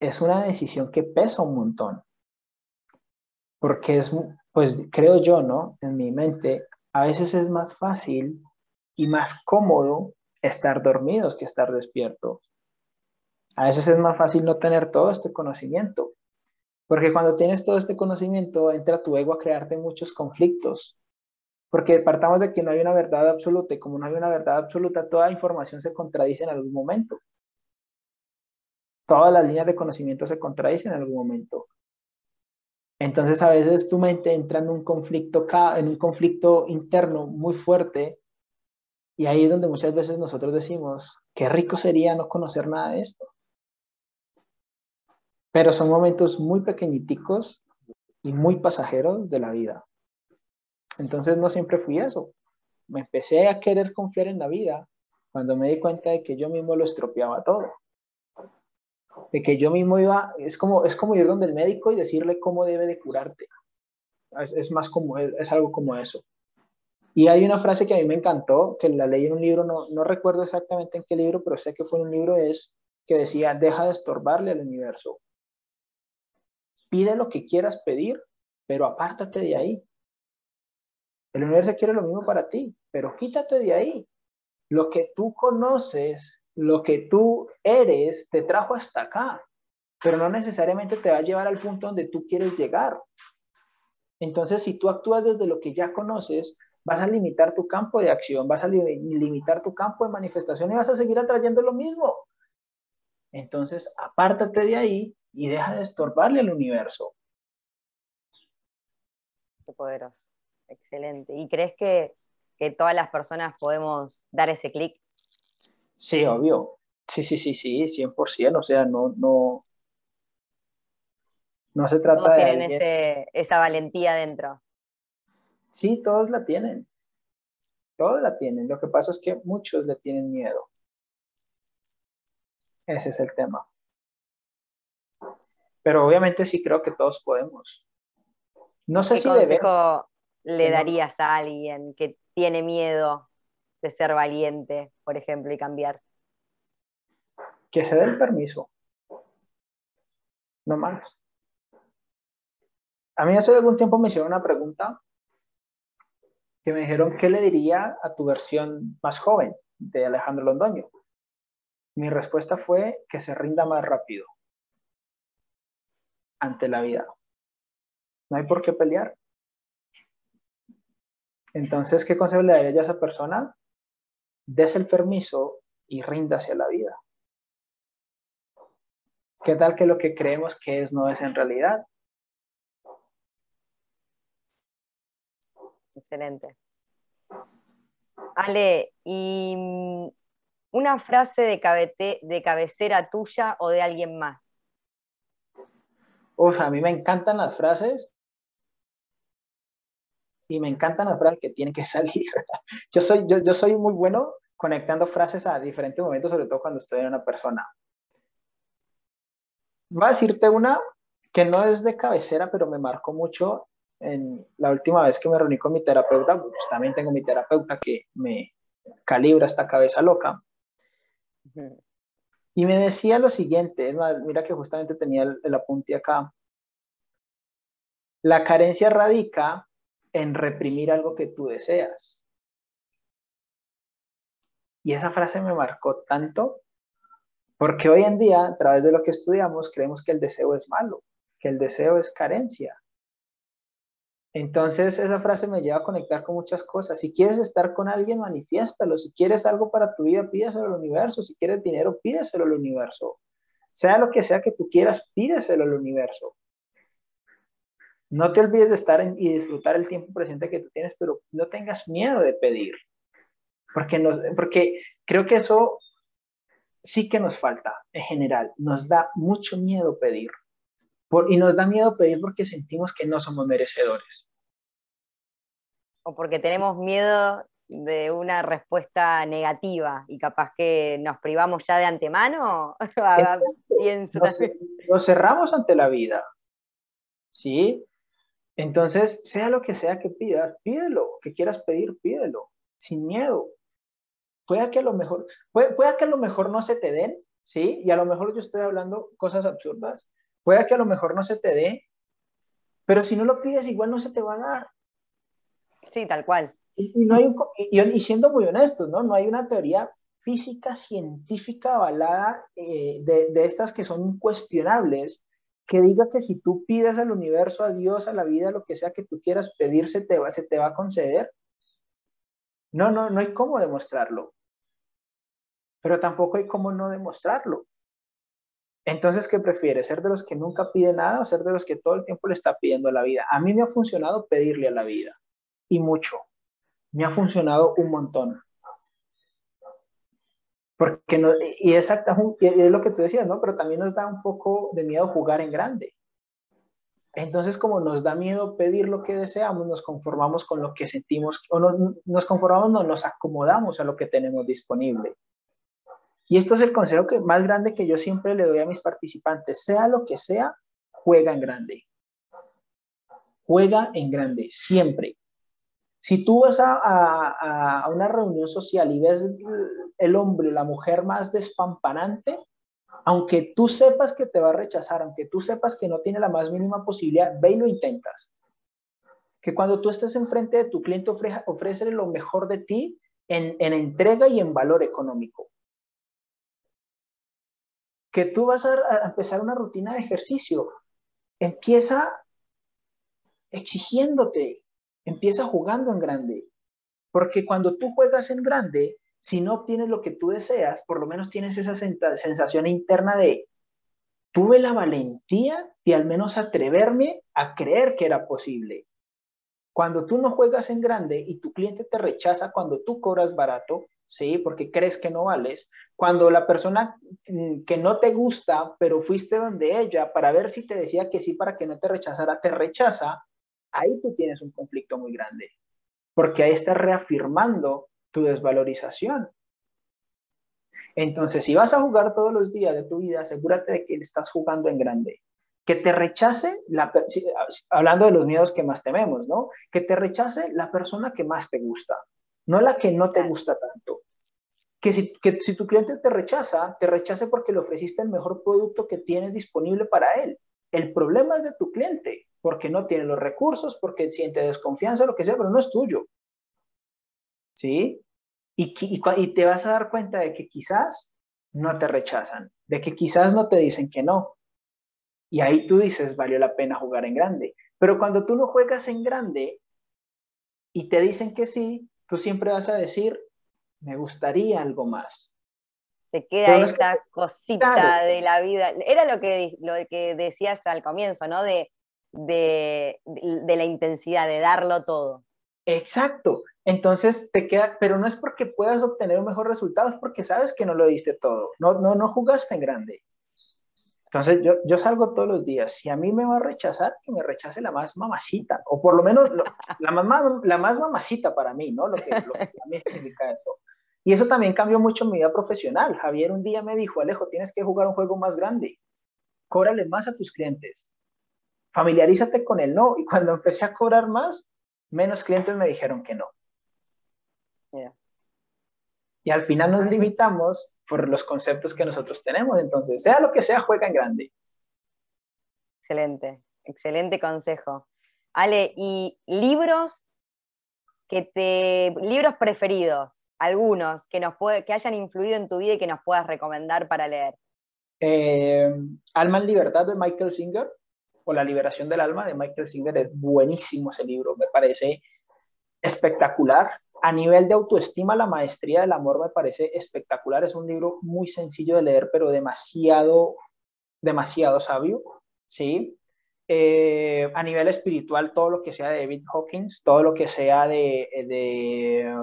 es una decisión que pesa un montón. Porque es, pues creo yo, ¿no? En mi mente, a veces es más fácil y más cómodo estar dormidos que estar despiertos. A veces es más fácil no tener todo este conocimiento, porque cuando tienes todo este conocimiento entra tu ego a crearte muchos conflictos, porque partamos de que no hay una verdad absoluta y como no hay una verdad absoluta, toda información se contradice en algún momento. Todas las líneas de conocimiento se contradicen en algún momento. Entonces a veces tu mente entra en un conflicto, en un conflicto interno muy fuerte y ahí es donde muchas veces nosotros decimos, qué rico sería no conocer nada de esto. Pero son momentos muy pequeñiticos y muy pasajeros de la vida. Entonces no siempre fui eso. Me empecé a querer confiar en la vida cuando me di cuenta de que yo mismo lo estropeaba todo de que yo mismo iba, es como, es como ir donde el médico y decirle cómo debe de curarte. Es, más como, es, algo como eso. Y hay una frase que a mí me encantó, que la leí en un libro, no, no recuerdo exactamente en qué libro, pero sé que fue en un libro, es que decía, deja de estorbarle al universo. Pide lo que quieras pedir, pero apártate de ahí. El universo quiere lo mismo para ti, pero quítate de ahí. Lo que tú conoces lo que tú eres te trajo hasta acá, pero no necesariamente te va a llevar al punto donde tú quieres llegar. Entonces, si tú actúas desde lo que ya conoces, vas a limitar tu campo de acción, vas a limitar tu campo de manifestación y vas a seguir atrayendo lo mismo. Entonces, apártate de ahí y deja de estorbarle al universo. Qué poderoso. Excelente. ¿Y crees que, que todas las personas podemos dar ese clic Sí, obvio. Sí, sí, sí, sí, 100%. O sea, no, no, no se trata todos de... tienen esa valentía dentro. Sí, todos la tienen. Todos la tienen. Lo que pasa es que muchos le tienen miedo. Ese es el tema. Pero obviamente sí creo que todos podemos. No sé ¿Qué si consejo le darías a alguien que tiene miedo de ser valiente, por ejemplo, y cambiar? Que se dé el permiso. No más. A mí hace algún tiempo me hicieron una pregunta que me dijeron, ¿qué le diría a tu versión más joven de Alejandro Londoño? Mi respuesta fue que se rinda más rápido ante la vida. No hay por qué pelear. Entonces, ¿qué consejo le daría a esa persona? des el permiso y ríndase a la vida. ¿Qué tal que lo que creemos que es no es en realidad? Excelente. Ale, ¿y mm, una frase de, de cabecera tuya o de alguien más? Uf, a mí me encantan las frases y me encantan las frases que tienen que <laughs> salir. yo, soy, yo, yo soy muy bueno conectando frases a diferentes momentos, sobre todo cuando estoy en una persona. Voy a decirte una que no es de cabecera, pero me marcó mucho en la última vez que me reuní con mi terapeuta, pues también tengo mi terapeuta que me calibra esta cabeza loca. Y me decía lo siguiente, mira que justamente tenía el, el apunte acá. La carencia radica en reprimir algo que tú deseas. Y esa frase me marcó tanto porque hoy en día, a través de lo que estudiamos, creemos que el deseo es malo, que el deseo es carencia. Entonces, esa frase me lleva a conectar con muchas cosas. Si quieres estar con alguien, manifiéstalo. Si quieres algo para tu vida, pídeselo al universo. Si quieres dinero, pídeselo al universo. Sea lo que sea que tú quieras, pídeselo al universo. No te olvides de estar y disfrutar el tiempo presente que tú tienes, pero no tengas miedo de pedir. Porque, porque creo que eso sí que nos falta en general. Nos da mucho miedo pedir. Por, y nos da miedo pedir porque sentimos que no somos merecedores. O porque tenemos miedo de una respuesta negativa y capaz que nos privamos ya de antemano. <laughs> nos, nos cerramos ante la vida. ¿Sí? Entonces, sea lo que sea que pidas, pídelo, que quieras pedir, pídelo, sin miedo. Puede que a lo mejor, puede, que a lo mejor no se te den, ¿sí? Y a lo mejor yo estoy hablando cosas absurdas, puede que a lo mejor no se te dé, pero si no lo pides, igual no se te va a dar. Sí, tal cual. Y, no hay y, siendo muy honestos, ¿no? No hay una teoría física científica avalada eh, de, de, estas que son incuestionables, que diga que si tú pides al universo, a Dios, a la vida, lo que sea que tú quieras pedir, se te va, se te va a conceder. No, no, no hay cómo demostrarlo. Pero tampoco hay cómo no demostrarlo. Entonces, ¿qué prefieres? ¿Ser de los que nunca pide nada o ser de los que todo el tiempo le está pidiendo a la vida? A mí me ha funcionado pedirle a la vida. Y mucho. Me ha funcionado un montón. Porque no, y exacto, es lo que tú decías, ¿no? Pero también nos da un poco de miedo jugar en grande. Entonces, como nos da miedo pedir lo que deseamos, nos conformamos con lo que sentimos, o no, nos conformamos, no, nos acomodamos a lo que tenemos disponible. Y esto es el consejo que, más grande que yo siempre le doy a mis participantes, sea lo que sea, juega en grande. Juega en grande, siempre. Si tú vas a, a, una reunión social y ves el hombre o la mujer más despampanante, aunque tú sepas que te va a rechazar, aunque tú sepas que no tiene la más mínima posibilidad, ve y lo intentas. Que cuando tú estés enfrente de tu cliente, ofrece, lo mejor de ti en, en entrega y en valor económico que tú vas a, empezar una rutina de ejercicio. Empieza exigiéndote, empieza jugando en grande. Porque cuando tú juegas en grande, si no obtienes lo que tú deseas, por lo menos tienes esa sensación interna de, tuve la valentía de al menos atreverme a creer que era posible. Cuando tú no juegas en grande y tu cliente te rechaza cuando tú cobras barato, ¿sí? Porque crees que no vales. Cuando la persona mm, que no te gusta, pero fuiste donde ella para ver si te decía que sí para que no te rechazara, te rechaza, ahí tú tienes un conflicto muy grande, porque ahí estás reafirmando tu desvalorización. Entonces, si vas a jugar todos los días de tu vida, asegúrate de que estás jugando en grande. Que te rechace, la, hablando de los miedos que más tememos, ¿no? Que te rechace la persona que más te gusta no la que no te gusta tanto. Que si, que si tu cliente te rechaza, te rechace porque le ofreciste el mejor producto que tienes disponible para él. El problema es de tu cliente, porque no tiene los recursos, porque siente desconfianza, lo que sea, pero no es tuyo. ¿Sí? Y, y, te vas a dar cuenta de que quizás no te rechazan, de que quizás no te dicen que no. Y ahí tú dices, valió la pena jugar en grande. Pero cuando tú no juegas en grande y te dicen que sí, tú siempre vas a decir, me gustaría algo más. Te queda esa cosita de la vida. Era lo que, lo que decías al comienzo, ¿no? De, de, de, la intensidad, de darlo todo. Exacto. Entonces te queda, pero no es porque puedas obtener un mejor resultado, es porque sabes que no lo diste todo. No, no, no jugaste en grande. Entonces yo, yo salgo todos los días. Si a mí me va a rechazar, que me rechace la más mamacita, o por lo menos la, más, la más mamacita para mí, ¿no? Lo que, lo que a mí significa eso. Y eso también cambió mucho mi vida profesional. Javier un día me dijo, Alejo, tienes que jugar un juego más grande. Cóbrale más a tus clientes. Familiarízate con el no. Y cuando empecé a cobrar más, menos clientes me dijeron que no. Y al final nos limitamos por los conceptos que nosotros tenemos. Entonces, sea lo que sea, juega en grande. Excelente, excelente consejo. Ale, ¿y libros que te. libros preferidos, algunos que nos puede, que hayan influido en tu vida y que nos puedas recomendar para leer? Eh, Alma en Libertad de Michael Singer, o La Liberación del Alma de Michael Singer, es buenísimo ese libro, me parece espectacular a nivel de autoestima, La Maestría del Amor me parece espectacular. Es un libro muy sencillo de leer, pero demasiado, demasiado sabio, ¿sí? Eh, a nivel espiritual, todo lo que sea de David Hawkins, todo lo que sea de, de,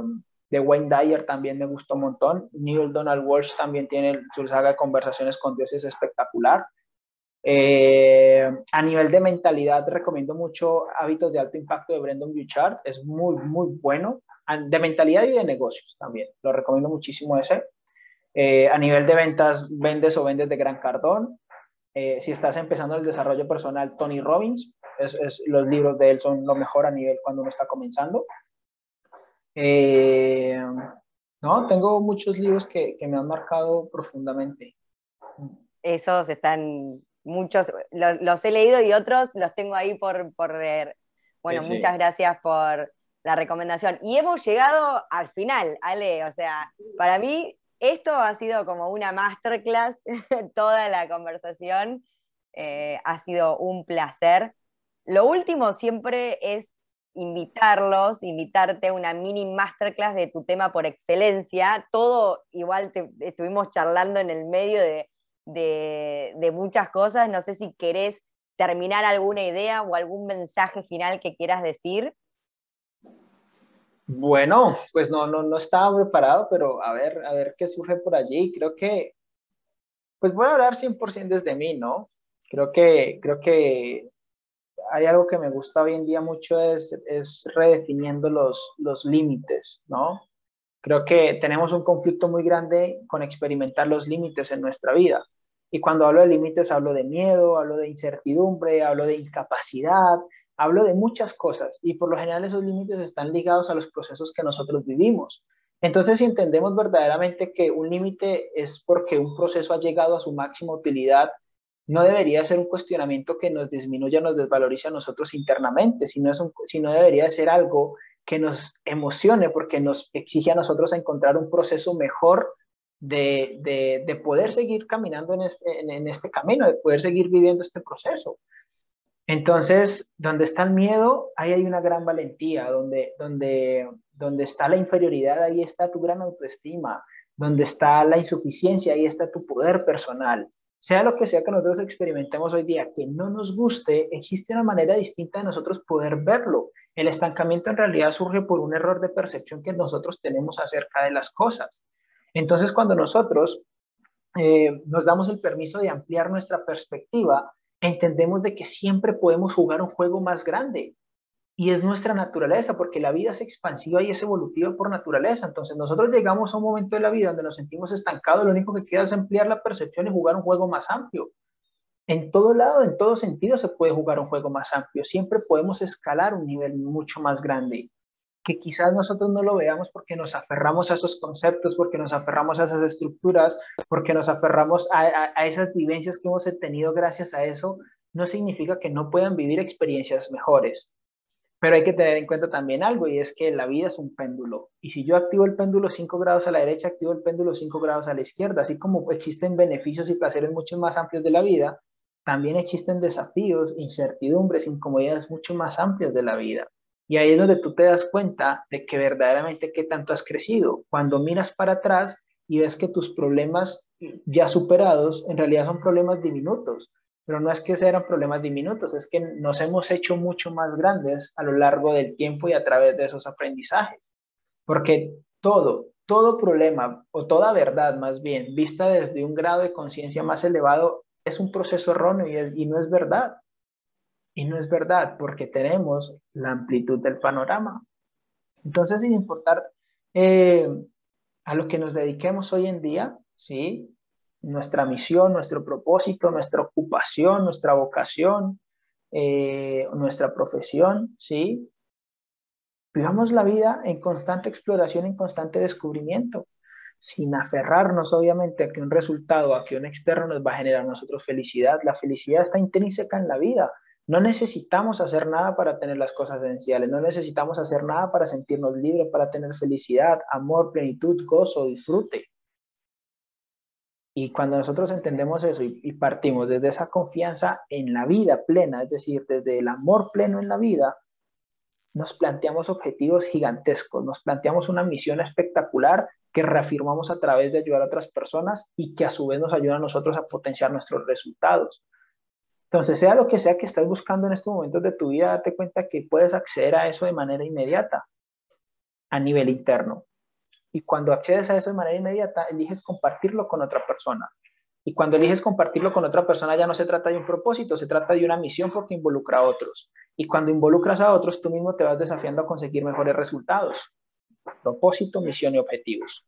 de Wayne Dyer también me gustó un montón. Neil Donald Walsh también tiene su saga de conversaciones con Dios, es espectacular. Eh, a nivel de mentalidad, recomiendo mucho Hábitos de Alto Impacto de Brendan Bouchard, es muy, muy bueno de mentalidad y de negocios también. Lo recomiendo muchísimo ese. Eh, a nivel de ventas, vendes o vendes de Gran Cardón. Eh, si estás empezando el desarrollo personal, Tony Robbins, es, los libros de él son lo mejor a nivel cuando uno está comenzando. Eh, no, tengo muchos libros que, que, me han marcado profundamente. Esos están, muchos, los, he leído y otros los tengo ahí por, por leer. Bueno, muchas gracias por, la recomendación. Y hemos llegado al final, Ale. O sea, para mí esto ha sido como una masterclass, <laughs> toda la conversación. Eh, ha sido un placer. Lo último siempre es invitarlos, invitarte a una mini masterclass de tu tema por excelencia. Todo igual estuvimos charlando en el medio de, de, muchas cosas. No sé si querés terminar alguna idea o algún mensaje final que quieras decir. Bueno, pues no, no, no estaba preparado, pero a ver, a ver qué surge por allí. Creo que, pues voy a hablar 100% desde mí, ¿no? Creo que, creo que hay algo que me gusta hoy en día mucho es, redefiniendo los, los límites, ¿no? Creo que tenemos un conflicto muy grande con experimentar los límites en nuestra vida. Y cuando hablo de límites, hablo de miedo, hablo de incertidumbre, hablo de incapacidad, hablo de muchas cosas. Y por lo general esos límites están ligados a los procesos que nosotros vivimos. Entonces, si entendemos verdaderamente que un límite es porque un proceso ha llegado a su máxima utilidad no debería ser un cuestionamiento que nos disminuya, nos desvalorice a nosotros internamente, sino, es sino debería ser algo que nos emocione porque nos exige a nosotros encontrar un proceso mejor de, de, poder seguir caminando en este, en, este camino, de poder seguir viviendo este proceso. Entonces, donde está el miedo, ahí hay una gran valentía, donde, donde, donde está la inferioridad, ahí está tu gran autoestima, donde está la insuficiencia, ahí está tu poder personal sea lo que sea que nosotros experimentemos hoy día, que no nos guste, existe una manera distinta de nosotros poder verlo. El estancamiento en realidad surge por un error de percepción que nosotros tenemos acerca de las cosas. Entonces, cuando nosotros eh, nos damos el permiso de ampliar nuestra perspectiva, entendemos de que siempre podemos jugar un juego más grande, y es nuestra naturaleza, porque la vida es expansiva y es evolutiva por naturaleza. Entonces nosotros llegamos a un momento de la vida donde nos sentimos estancados, lo único que queda es ampliar la percepción y jugar un juego más amplio. En todo lado, en todo sentido se puede jugar un juego más amplio. Siempre podemos escalar un nivel mucho más grande, que quizás nosotros no lo veamos porque nos aferramos a esos conceptos, porque nos aferramos a esas estructuras, porque nos aferramos a, a esas vivencias que hemos tenido gracias a eso, no significa que no puedan vivir experiencias mejores pero hay que tener en cuenta también algo y es que la vida es un péndulo. Y si yo activo el péndulo 5 grados a la derecha, activo el péndulo 5 grados a la izquierda. Así como existen beneficios y placeres mucho más amplios de la vida, también existen desafíos, incertidumbres, incomodidades mucho más amplias de la vida. Y ahí es donde tú te das cuenta de que verdaderamente qué tanto has crecido. Cuando miras para atrás y ves que tus problemas ya superados en realidad son problemas diminutos pero no es que sean problemas diminutos, es que nos hemos hecho mucho más grandes a lo largo del tiempo y a través de esos aprendizajes. Porque todo, todo problema o toda verdad más bien, vista desde un grado de conciencia más elevado, es un proceso erróneo y, no es verdad. Y no es verdad porque tenemos la amplitud del panorama. Entonces, sin importar eh, a lo que nos dediquemos hoy en día, ¿sí? Nuestra misión, nuestro propósito, nuestra ocupación, nuestra vocación, eh, nuestra profesión, ¿sí? Vivamos la vida en constante exploración, en constante descubrimiento, sin aferrarnos obviamente a que un resultado, a que un externo nos va a generar a nosotros felicidad. La felicidad está intrínseca en la vida. No necesitamos hacer nada para tener las cosas esenciales, no necesitamos hacer nada para sentirnos libres, para tener felicidad, amor, plenitud, gozo, disfrute. Y cuando nosotros entendemos eso y, partimos desde esa confianza en la vida plena, es decir, desde el amor pleno en la vida, nos planteamos objetivos gigantescos, nos planteamos una misión espectacular que reafirmamos a través de ayudar a otras personas y que a su vez nos ayuda a nosotros a potenciar nuestros resultados. Entonces, sea lo que sea que estés buscando en estos momentos de tu vida, date cuenta que puedes acceder a eso de manera inmediata, a nivel interno. Y cuando accedes a eso de manera inmediata, eliges compartirlo con otra persona. Y cuando eliges compartirlo con otra persona, ya no se trata de un propósito, se trata de una misión porque involucra a otros. Y cuando involucras a otros, tú mismo te vas desafiando a conseguir mejores resultados. Propósito, misión y objetivos.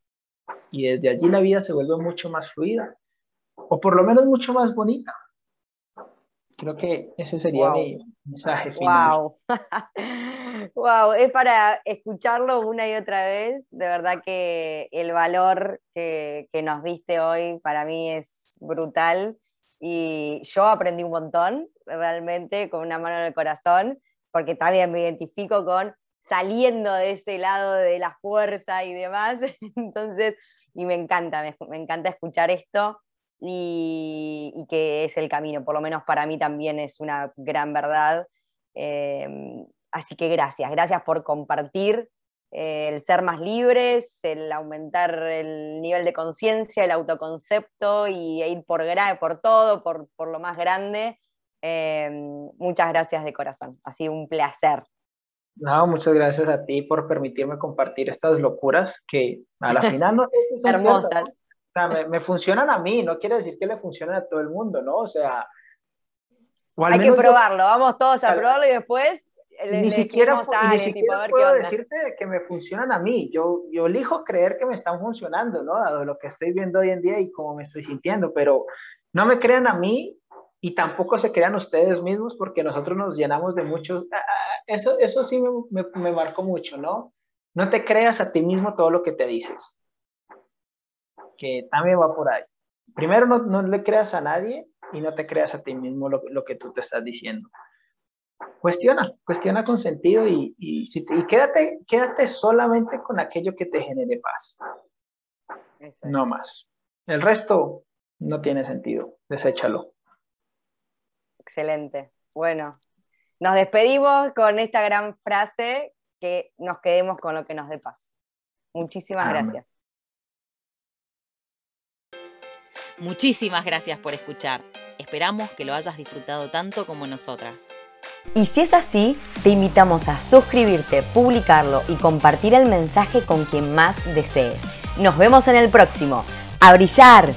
Y desde allí la vida se vuelve mucho más fluida, o por lo menos mucho más bonita. Creo que ese sería mi mensaje final. Wow. <laughs> wow, es para escucharlo una y otra vez. De verdad que el valor que, nos diste hoy para mí es brutal. Y yo aprendí un montón, realmente, con una mano en el corazón, porque también me identifico con saliendo de ese lado de la fuerza y demás. <laughs> Entonces, y me encanta, me, encanta escuchar esto y, que es el camino, por lo menos para mí también es una gran verdad. Em, así que gracias, gracias por compartir eh, el ser más libres, el aumentar el nivel de conciencia, el autoconcepto y ir por, por todo, por, por lo más grande. Em, muchas gracias de corazón, ha sido un placer. No, muchas gracias a ti por permitirme compartir estas locuras que a la final no son <laughs> hermosas. O sea, me, funcionan a mí, no quiere decir que le funcionen a todo el mundo, ¿no? O sea, hay que probarlo, vamos todos a probarlo y después ni siquiera, ni siquiera puedo decirte que me funcionan a mí. Yo, yo elijo creer que me están funcionando, ¿no? Dado lo que estoy viendo hoy en día y cómo me estoy sintiendo, pero no me crean a mí y tampoco se crean ustedes mismos porque nosotros nos llenamos de muchos... Eso, eso sí me, me, marcó mucho, ¿no? No te creas a ti mismo todo lo que te dices. Que también va por ahí. Primero, no, no le creas a nadie y no te creas a ti mismo lo, lo que tú te estás diciendo. Cuestiona, cuestiona con sentido y, y, si y quédate, quédate solamente con aquello que te genere paz. No más. El resto no tiene sentido. Deséchalo. Excelente. Bueno, nos despedimos con esta gran frase que nos quedemos con lo que nos dé paz. Muchísimas gracias. Muchísimas gracias por escuchar. Esperamos que lo hayas disfrutado tanto como nosotras. Y si es así, te invitamos a suscribirte, publicarlo y compartir el mensaje con quien más desees. Nos vemos en el próximo. ¡A brillar!